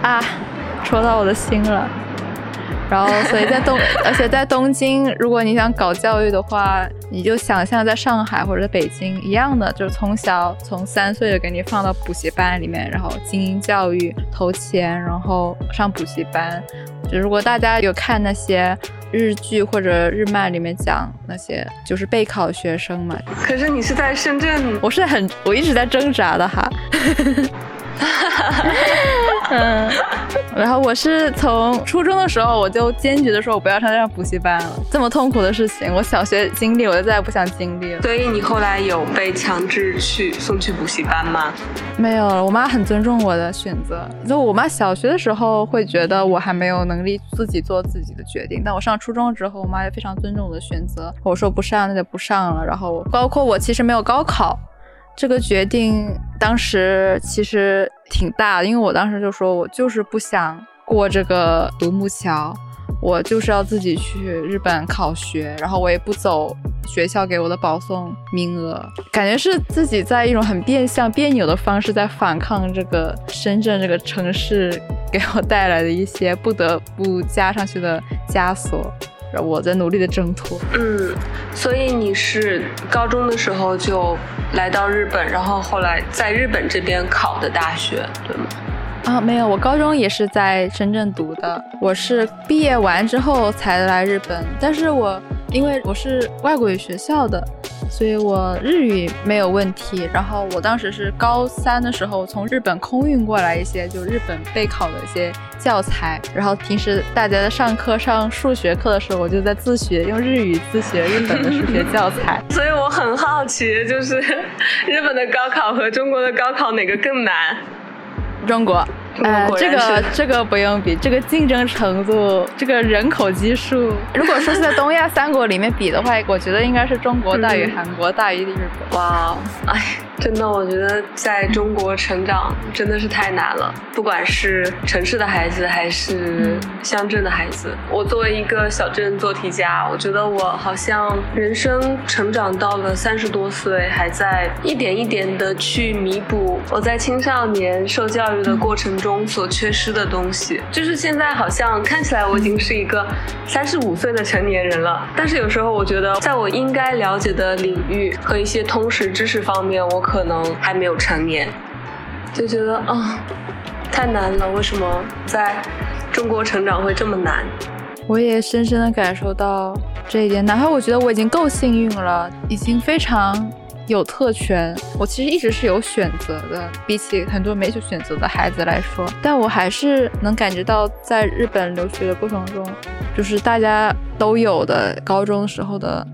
啊，戳到我的心了。然后，所以在东，而且在东京，如果你想搞教育的话，你就想象在上海或者在北京一样的，就是从小从三岁就给你放到补习班里面，然后精英教育，投钱，然后上补习班。就如果大家有看那些日剧或者日漫里面讲那些，就是备考学生嘛。可是你是在深圳，我是很，我一直在挣扎的哈。嗯，然后我是从初中的时候，我就坚决的说，我不要上这样补习班了。这么痛苦的事情，我小学经历，我就再也不想经历了。所以你后来有被强制去送去补习班吗？没有，我妈很尊重我的选择。就我妈小学的时候会觉得我还没有能力自己做自己的决定，但我上初中之后，我妈也非常尊重我的选择。我说不上那就不上了。然后包括我其实没有高考。这个决定当时其实挺大的，因为我当时就说，我就是不想过这个独木桥，我就是要自己去日本考学，然后我也不走学校给我的保送名额，感觉是自己在一种很变相、别扭的方式在反抗这个深圳这个城市给我带来的一些不得不加上去的枷锁，我在努力的挣脱。嗯，所以你是高中的时候就来到日本，然后后来在日本这边考的大学，对吗？啊，没有，我高中也是在深圳读的，我是毕业完之后才来日本，但是我因为我是外国语学校的。所以我日语没有问题，然后我当时是高三的时候从日本空运过来一些就日本备考的一些教材，然后平时大家在上课上数学课的时候，我就在自学用日语自学日本的数学教材。所以我很好奇，就是日本的高考和中国的高考哪个更难？中国。呃，这个 这个不用比，这个竞争程度，这个人口基数，如果说是在东亚三国里面比的话，我觉得应该是中国大于韩国大于日本。哇，哎。真的，我觉得在中国成长真的是太难了。不管是城市的孩子还是乡镇的孩子，我作为一个小镇做题家，我觉得我好像人生成长到了三十多岁，还在一点一点的去弥补我在青少年受教育的过程中所缺失的东西。就是现在好像看起来我已经是一个三十五岁的成年人了，但是有时候我觉得，在我应该了解的领域和一些通识知识方面，我。可能还没有成年，就觉得啊，太难了。为什么在中国成长会这么难？我也深深的感受到这一点。哪怕我觉得我已经够幸运了，已经非常有特权，我其实一直是有选择的，比起很多没有选择的孩子来说。但我还是能感觉到，在日本留学的过程中，就是大家都有的高中时候的，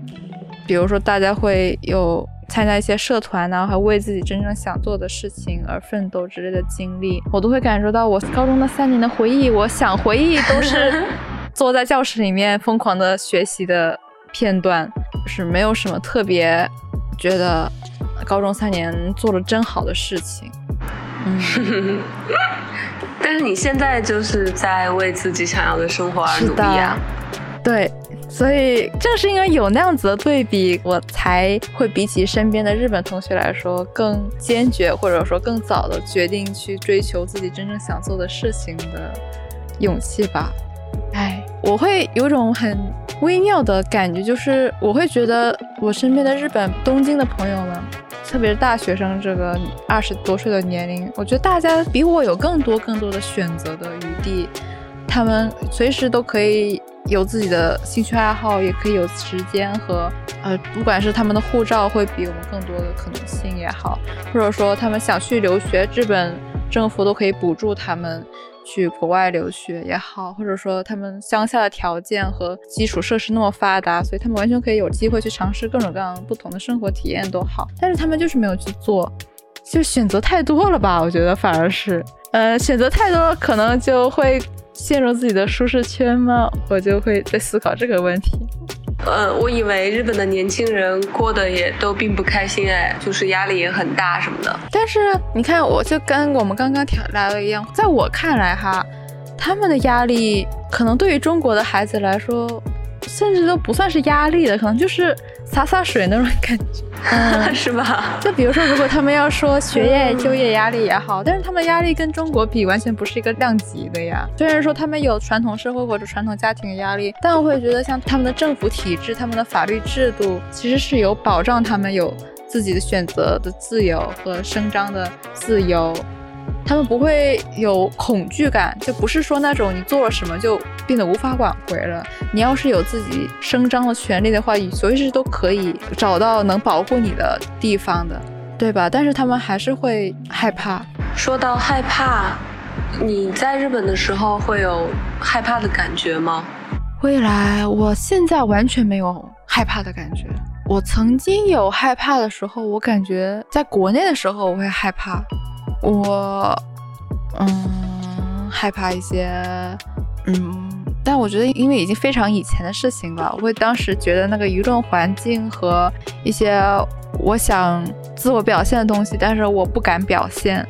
比如说大家会有。参加一些社团呢，还为自己真正想做的事情而奋斗之类的经历，我都会感受到我高中那三年的回忆。我想回忆都是 坐在教室里面疯狂的学习的片段，就是没有什么特别觉得高中三年做了真好的事情。嗯，但是你现在就是在为自己想要的生活而努力啊。对。所以正是因为有那样子的对比，我才会比起身边的日本同学来说更坚决，或者说更早的决定去追求自己真正想做的事情的勇气吧。哎，我会有种很微妙的感觉，就是我会觉得我身边的日本东京的朋友们，特别是大学生这个二十多岁的年龄，我觉得大家比我有更多更多的选择的余地，他们随时都可以。有自己的兴趣爱好，也可以有时间和呃，不管是他们的护照会比我们更多的可能性也好，或者说他们想去留学，日本政府都可以补助他们去国外留学也好，或者说他们乡下的条件和基础设施那么发达，所以他们完全可以有机会去尝试各种各样不同的生活体验都好，但是他们就是没有去做，就选择太多了吧？我觉得反而是，呃，选择太多可能就会。陷入自己的舒适圈吗？我就会在思考这个问题。呃，我以为日本的年轻人过得也都并不开心哎，就是压力也很大什么的。但是你看，我就跟我们刚刚聊来的一样，在我看来哈，他们的压力可能对于中国的孩子来说。甚至都不算是压力的，可能就是洒洒水那种感觉，嗯，是吧？就比如说，如果他们要说学业、就业压力也好，但是他们压力跟中国比，完全不是一个量级的呀。虽然说他们有传统社会或者传统家庭的压力，但我会觉得，像他们的政府体制、他们的法律制度，其实是有保障他们有自己的选择的自由和伸张的自由。他们不会有恐惧感，就不是说那种你做了什么就变得无法挽回了。你要是有自己声张的权利的话，随时都可以找到能保护你的地方的，对吧？但是他们还是会害怕。说到害怕，你在日本的时候会有害怕的感觉吗？未来，我现在完全没有害怕的感觉。我曾经有害怕的时候，我感觉在国内的时候我会害怕。我，嗯，害怕一些，嗯，但我觉得，因为已经非常以前的事情了，我会当时觉得那个舆论环境和一些我想自我表现的东西，但是我不敢表现。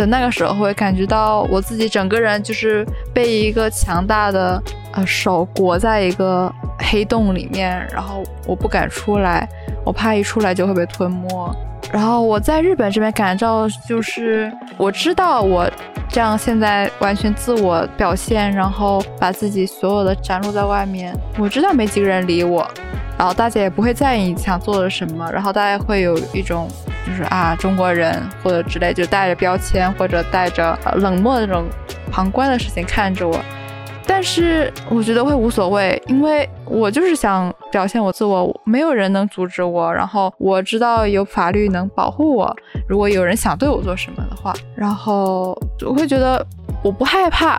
的那个时候，会感觉到我自己整个人就是被一个强大的呃手裹在一个黑洞里面，然后我不敢出来。我怕一出来就会被吞没。然后我在日本这边感到就是我知道我这样现在完全自我表现，然后把自己所有的展露在外面，我知道没几个人理我，然后大家也不会在意你想做的什么，然后大家会有一种就是啊中国人或者之类就带着标签或者带着冷漠的那种旁观的事情看着我。但是我觉得会无所谓，因为我就是想表现我自我，没有人能阻止我。然后我知道有法律能保护我，如果有人想对我做什么的话，然后我会觉得我不害怕，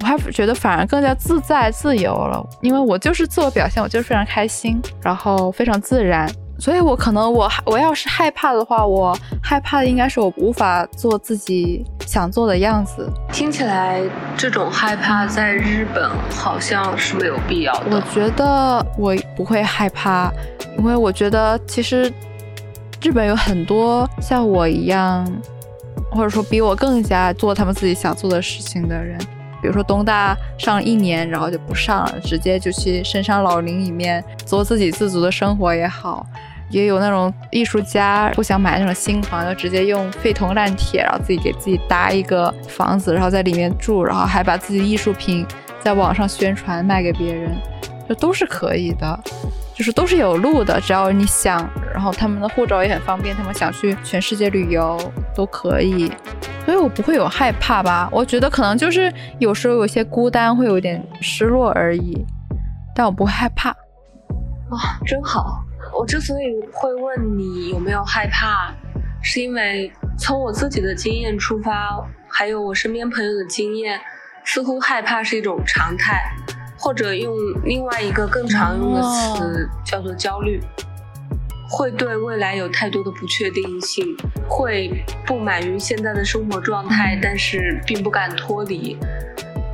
我还觉得反而更加自在自由了，因为我就是自我表现，我就是非常开心，然后非常自然。所以，我可能我我要是害怕的话，我害怕的应该是我无法做自己想做的样子。听起来，这种害怕在日本好像是没有必要的。我觉得我不会害怕，因为我觉得其实日本有很多像我一样，或者说比我更加做他们自己想做的事情的人。比如说东大上了一年，然后就不上了，直接就去深山老林里面做自给自足的生活也好。也有那种艺术家不想买那种新房，就直接用废铜烂铁，然后自己给自己搭一个房子，然后在里面住，然后还把自己艺术品在网上宣传卖给别人，这都是可以的，就是都是有路的，只要你想。然后他们的护照也很方便，他们想去全世界旅游都可以，所以我不会有害怕吧？我觉得可能就是有时候有些孤单，会有点失落而已，但我不会害怕。哇，真好。我之所以会问你有没有害怕，是因为从我自己的经验出发，还有我身边朋友的经验，似乎害怕是一种常态，或者用另外一个更常用的词叫做焦虑，会对未来有太多的不确定性，会不满于现在的生活状态，但是并不敢脱离。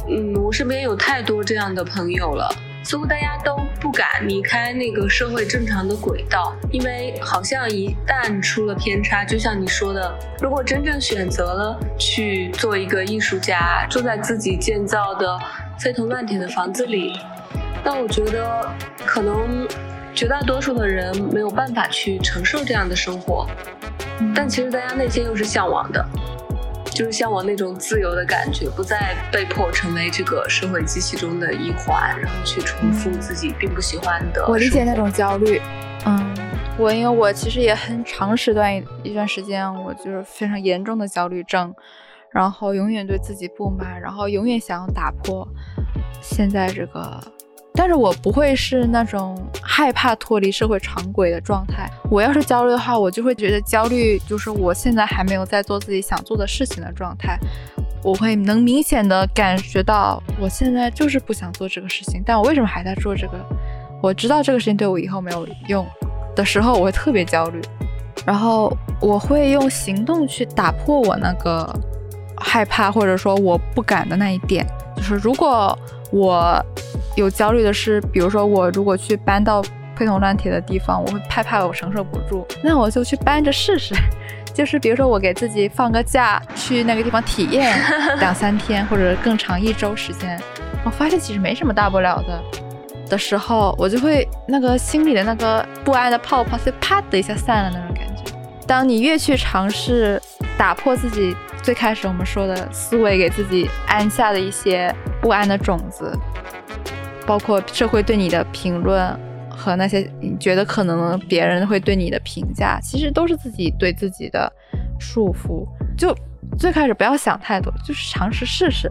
嗯，我身边有太多这样的朋友了。似乎大家都不敢离开那个社会正常的轨道，因为好像一旦出了偏差，就像你说的，如果真正选择了去做一个艺术家，住在自己建造的废铜烂铁的房子里，那我觉得可能绝大多数的人没有办法去承受这样的生活，但其实大家内心又是向往的。就是像我那种自由的感觉，不再被迫成为这个社会机器中的一环，然后去重复自己并不喜欢的。我理解那种焦虑，嗯，我因为我其实也很长时段一段时间，我就是非常严重的焦虑症，然后永远对自己不满，然后永远想要打破现在这个。但是我不会是那种害怕脱离社会常轨的状态。我要是焦虑的话，我就会觉得焦虑就是我现在还没有在做自己想做的事情的状态。我会能明显的感觉到，我现在就是不想做这个事情，但我为什么还在做这个？我知道这个事情对我以后没有用的时候，我会特别焦虑。然后我会用行动去打破我那个害怕或者说我不敢的那一点。就是如果我。有焦虑的是，比如说我如果去搬到废铜烂铁的地方，我会害怕我承受不住，那我就去搬着试试。就是比如说我给自己放个假，去那个地方体验两三天或者更长一周时间，我发现其实没什么大不了的的时候，我就会那个心里的那个不安的泡泡就啪的一下散了那种感觉。当你越去尝试打破自己最开始我们说的思维给自己安下的一些不安的种子。包括社会对你的评论和那些你觉得可能别人会对你的评价，其实都是自己对自己的束缚。就最开始不要想太多，就是尝试试试，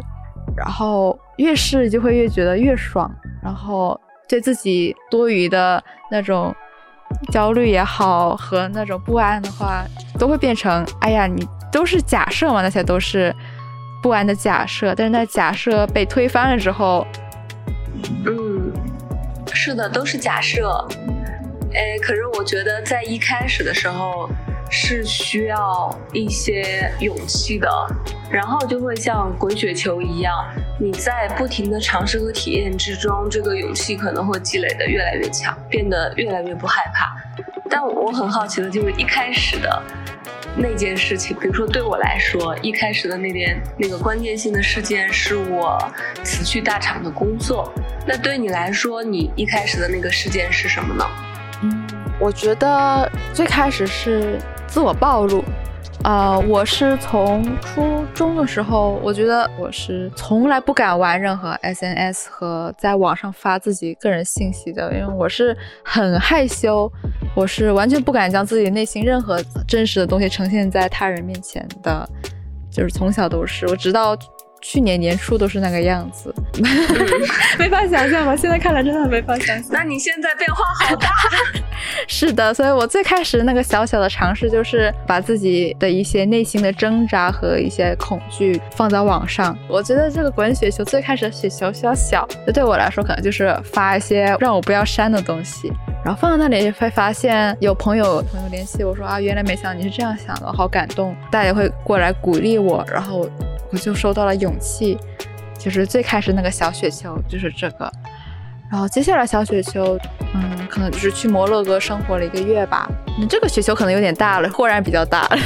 然后越试就会越觉得越爽，然后对自己多余的那种焦虑也好和那种不安的话，都会变成哎呀，你都是假设嘛，那些都是不安的假设。但是那假设被推翻了之后。嗯，是的，都是假设。哎，可是我觉得在一开始的时候是需要一些勇气的，然后就会像滚雪球一样，你在不停的尝试和体验之中，这个勇气可能会积累的越来越强，变得越来越不害怕。但我很好奇的就是一开始的。那件事情，比如说对我来说，一开始的那点那个关键性的事件是我辞去大厂的工作。那对你来说，你一开始的那个事件是什么呢？嗯，我觉得最开始是自我暴露。呃，我是从初中的时候，我觉得我是从来不敢玩任何 SNS 和在网上发自己个人信息的，因为我是很害羞，我是完全不敢将自己内心任何真实的东西呈现在他人面前的，就是从小都是，我直到。去年年初都是那个样子，没法想象吧？现在看来真的没法想象。那你现在变化好大。是的，所以我最开始那个小小的尝试，就是把自己的一些内心的挣扎和一些恐惧放在网上。我觉得这个滚雪球最开始的雪球小小，就对我来说可能就是发一些让我不要删的东西，然后放在那里会发现有朋友朋友联系我说啊，原来没想到你是这样想的，好感动。大家会过来鼓励我，然后。我就收到了勇气，就是最开始那个小雪球就是这个，然后接下来小雪球，嗯，可能就是去摩洛哥生活了一个月吧。你这个雪球可能有点大了，忽然比较大了。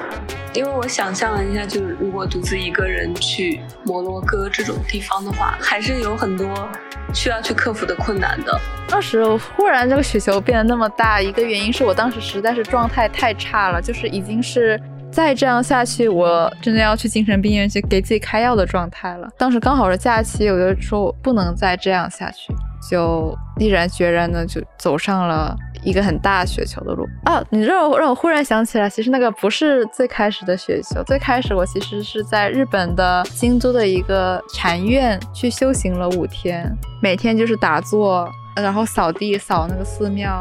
因为我想象了一下，就是如果独自一个人去摩洛哥这种地方的话，还是有很多需要去克服的困难的。当时忽然这个雪球变得那么大，一个原因是我当时实在是状态太差了，就是已经是。再这样下去，我真的要去精神病院去给自己开药的状态了。当时刚好是假期，我就说我不能再这样下去，就毅然决然的就走上了一个很大雪球的路啊！你让我让我忽然想起来，其实那个不是最开始的雪球，最开始我其实是在日本的京都的一个禅院去修行了五天，每天就是打坐，然后扫地扫那个寺庙，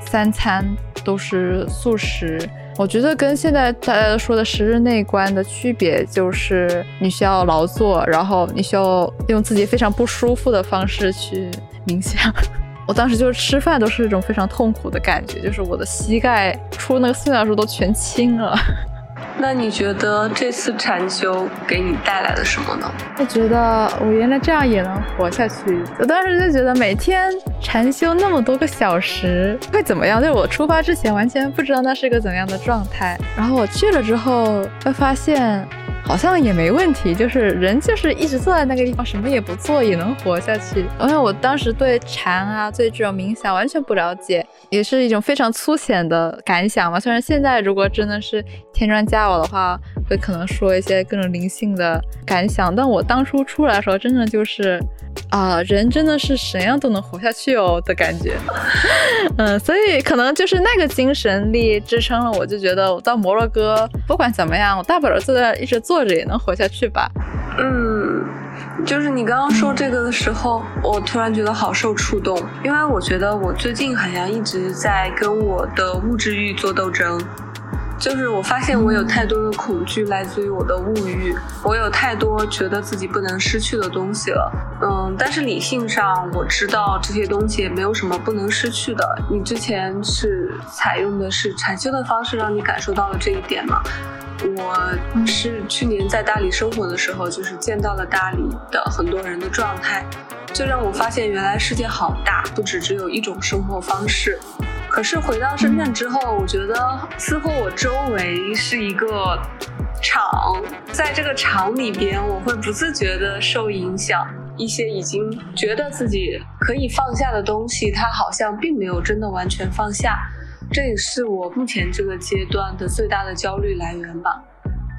三餐都是素食。我觉得跟现在大家都说的十日内观的区别，就是你需要劳作，然后你需要用自己非常不舒服的方式去冥想。我当时就是吃饭都是一种非常痛苦的感觉，就是我的膝盖出那个寺庙时候都全青了。那你觉得这次禅修给你带来了什么呢？我觉得我原来这样也能活下去。我当时就觉得每天禅修那么多个小时会怎么样？就是我出发之前完全不知道那是一个怎样的状态。然后我去了之后会发现。好像也没问题，就是人就是一直坐在那个地方，什么也不做也能活下去。因为我当时对禅啊，对这种冥想完全不了解，也是一种非常粗浅的感想嘛。虽然现在如果真的是添砖加瓦的话，会可能说一些各种灵性的感想，但我当初出来的时候，真的就是。啊，人真的是什样都能活下去哦的感觉，嗯，所以可能就是那个精神力支撑了我，就觉得我到摩洛哥不管怎么样，我大不了坐在一直坐着也能活下去吧。嗯，就是你刚刚说这个的时候，我突然觉得好受触动，因为我觉得我最近好像一直在跟我的物质欲做斗争。就是我发现我有太多的恐惧来自于我的物欲，我有太多觉得自己不能失去的东西了。嗯，但是理性上我知道这些东西也没有什么不能失去的。你之前是采用的是禅修的方式，让你感受到了这一点吗？我是去年在大理生活的时候，就是见到了大理的很多人的状态，就让我发现原来世界好大，不只只有一种生活方式。可是回到深圳之后，我觉得似乎我周围是一个厂，在这个厂里边，我会不自觉的受影响。一些已经觉得自己可以放下的东西，它好像并没有真的完全放下。这也是我目前这个阶段的最大的焦虑来源吧。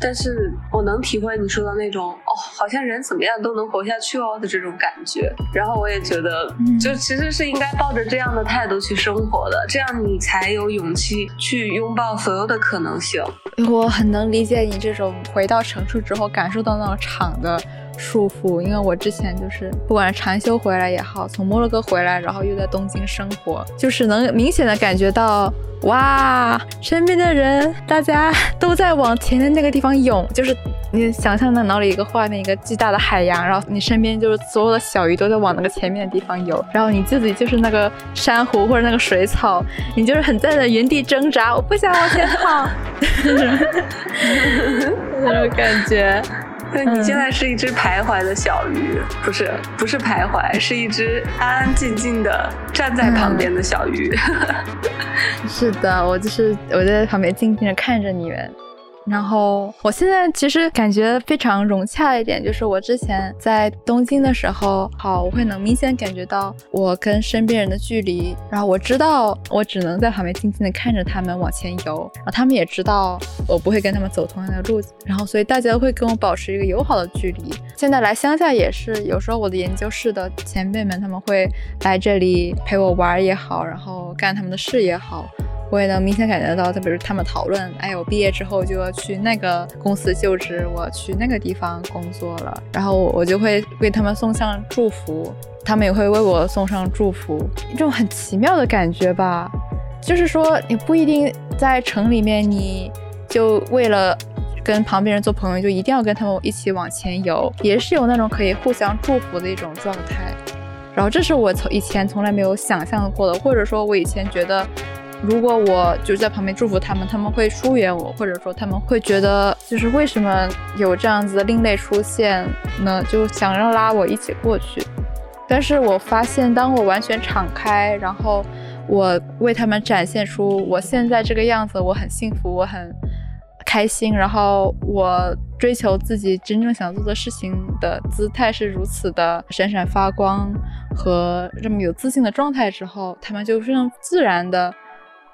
但是我能体会你说的那种哦，好像人怎么样都能活下去哦的这种感觉。然后我也觉得，就其实是应该抱着这样的态度去生活的，这样你才有勇气去拥抱所有的可能性。我很能理解你这种回到城市之后感受到那种场的。束缚，因为我之前就是不管是禅修回来也好，从摩洛哥回来，然后又在东京生活，就是能明显的感觉到，哇，身边的人大家 都在往前面那个地方涌，就是你想象的脑里一个画面，一个巨大的海洋，然后你身边就是所有的小鱼都在往那个前面的地方游，然后你自己就是那个珊瑚或者那个水草，你就是很在那原地挣扎，我不想往前跑，那种感觉。对你现在是一只徘徊的小鱼，不是不是徘徊，是一只安安静静的站在旁边的小鱼。是的，我就是我在旁边静静的看着你们。然后我现在其实感觉非常融洽一点，就是我之前在东京的时候，好，我会能明显感觉到我跟身边人的距离，然后我知道我只能在旁边静静的看着他们往前游，然后他们也知道我不会跟他们走同样的路，然后所以大家会跟我保持一个友好的距离。现在来乡下也是，有时候我的研究室的前辈们他们会来这里陪我玩也好，然后干他们的事也好。我也能明显感觉到，就比如他们讨论，哎，我毕业之后就要去那个公司就职，我去那个地方工作了，然后我就会为他们送上祝福，他们也会为我送上祝福，一种很奇妙的感觉吧。就是说，你不一定在城里面，你就为了跟旁边人做朋友，就一定要跟他们一起往前游，也是有那种可以互相祝福的一种状态。然后这是我从以前从来没有想象过的，或者说，我以前觉得。如果我就在旁边祝福他们，他们会疏远我，或者说他们会觉得就是为什么有这样子的另类出现呢？就想要拉我一起过去。但是我发现，当我完全敞开，然后我为他们展现出我现在这个样子，我很幸福，我很开心，然后我追求自己真正想做的事情的姿态是如此的闪闪发光和这么有自信的状态之后，他们就非常自然的。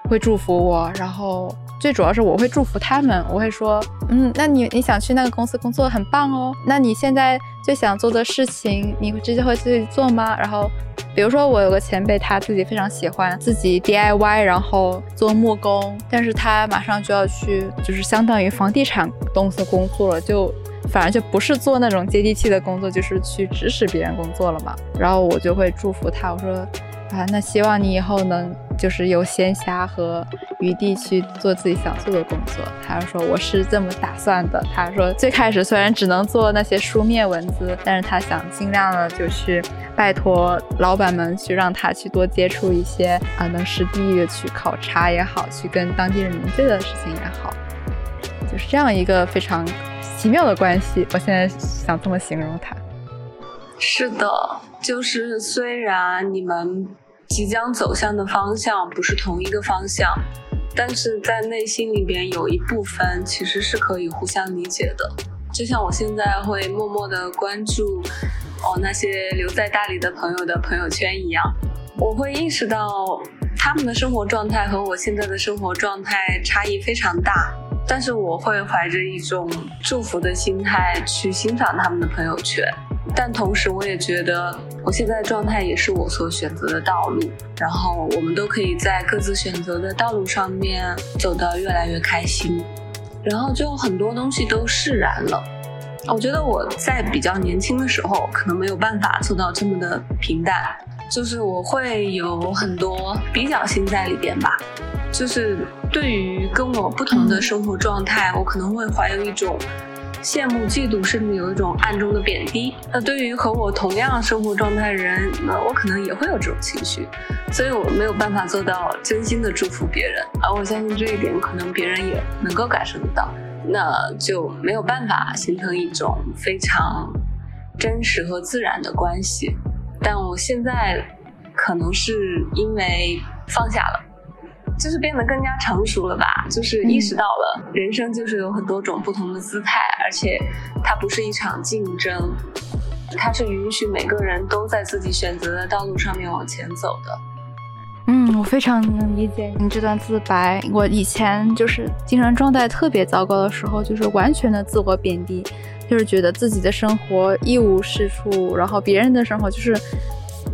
会祝福我，然后最主要是我会祝福他们。我会说，嗯，那你你想去那个公司工作很棒哦。那你现在最想做的事情，你直接会自己做吗？然后，比如说我有个前辈，他自己非常喜欢自己 DIY，然后做木工，但是他马上就要去，就是相当于房地产公司工作了，就反而就不是做那种接地气的工作，就是去指使别人工作了嘛。然后我就会祝福他，我说，啊，那希望你以后能。就是有闲暇和余地去做自己想做的工作。他说我是这么打算的。他说最开始虽然只能做那些书面文字，但是他想尽量的就去拜托老板们去让他去多接触一些啊，能实地的去考察也好，去跟当地人民对的事情也好，就是这样一个非常奇妙的关系。我现在想这么形容他。是的，就是虽然你们。即将走向的方向不是同一个方向，但是在内心里边有一部分其实是可以互相理解的。就像我现在会默默的关注哦那些留在大理的朋友的朋友圈一样，我会意识到他们的生活状态和我现在的生活状态差异非常大，但是我会怀着一种祝福的心态去欣赏他们的朋友圈。但同时，我也觉得我现在状态也是我所选择的道路，然后我们都可以在各自选择的道路上面走得越来越开心，然后就很多东西都释然了。我觉得我在比较年轻的时候，可能没有办法做到这么的平淡，就是我会有很多比较心在里边吧，就是对于跟我不同的生活状态，我可能会怀有一种。羡慕、嫉妒，甚至有一种暗中的贬低。那对于和我同样生活状态的人，那我可能也会有这种情绪，所以我没有办法做到真心的祝福别人。而我相信这一点，可能别人也能够感受得到。那就没有办法形成一种非常真实和自然的关系。但我现在可能是因为放下了。就是变得更加成熟了吧，就是意识到了人生就是有很多种不同的姿态，而且它不是一场竞争，它是允许每个人都在自己选择的道路上面往前走的。嗯，我非常能理解你这段自白。我以前就是精神状态特别糟糕的时候，就是完全的自我贬低，就是觉得自己的生活一无是处，然后别人的生活就是。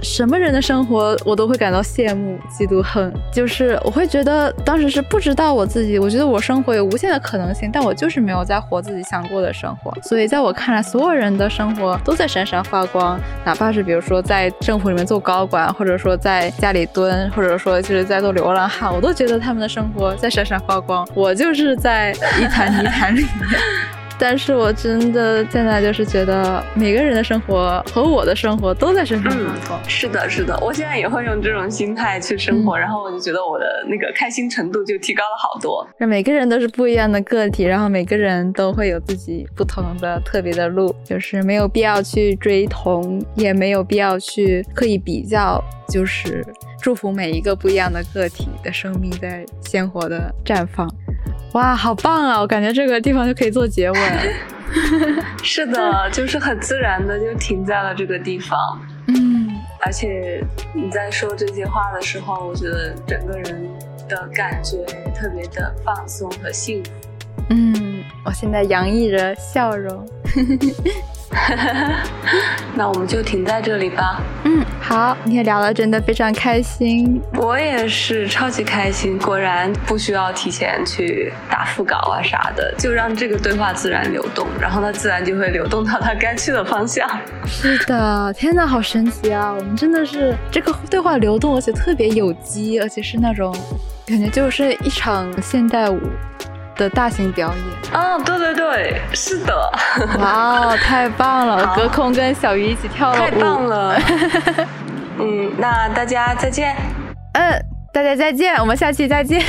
什么人的生活我都会感到羡慕、嫉妒、恨，就是我会觉得当时是不知道我自己，我觉得我生活有无限的可能性，但我就是没有在活自己想过的生活。所以在我看来，所有人的生活都在闪闪发光，哪怕是比如说在政府里面做高管，或者说在家里蹲，或者说就是在做流浪汉，我都觉得他们的生活在闪闪发光，我就是在一潭泥潭里面。但是我真的现在就是觉得每个人的生活和我的生活都在身上发光。是的，是的，我现在也会用这种心态去生活，然后我就觉得我的那个开心程度就提高了好多。每个人都是不一样的个体，然后每个人都会有自己不同的特别的路，就是没有必要去追同，也没有必要去刻意比较，就是祝福每一个不一样的个体的生命在鲜活的绽放。哇，好棒啊！我感觉这个地方就可以做结尾。是的，就是很自然的就停在了这个地方。嗯，而且你在说这些话的时候，我觉得整个人的感觉特别的放松和幸福。嗯，我现在洋溢着笑容。那我们就停在这里吧。嗯，好，今天聊的真的非常开心，我也是超级开心。果然不需要提前去打副稿啊啥的，就让这个对话自然流动，然后它自然就会流动到它该去的方向。是的，天哪，好神奇啊！我们真的是这个对话流动，而且特别有机，而且是那种感觉就是一场现代舞。的大型表演啊，对对对，是的，哇哦，太棒了！隔空跟小鱼一起跳了舞，太棒了。嗯，那大家再见。嗯，大家再见，我们下期再见。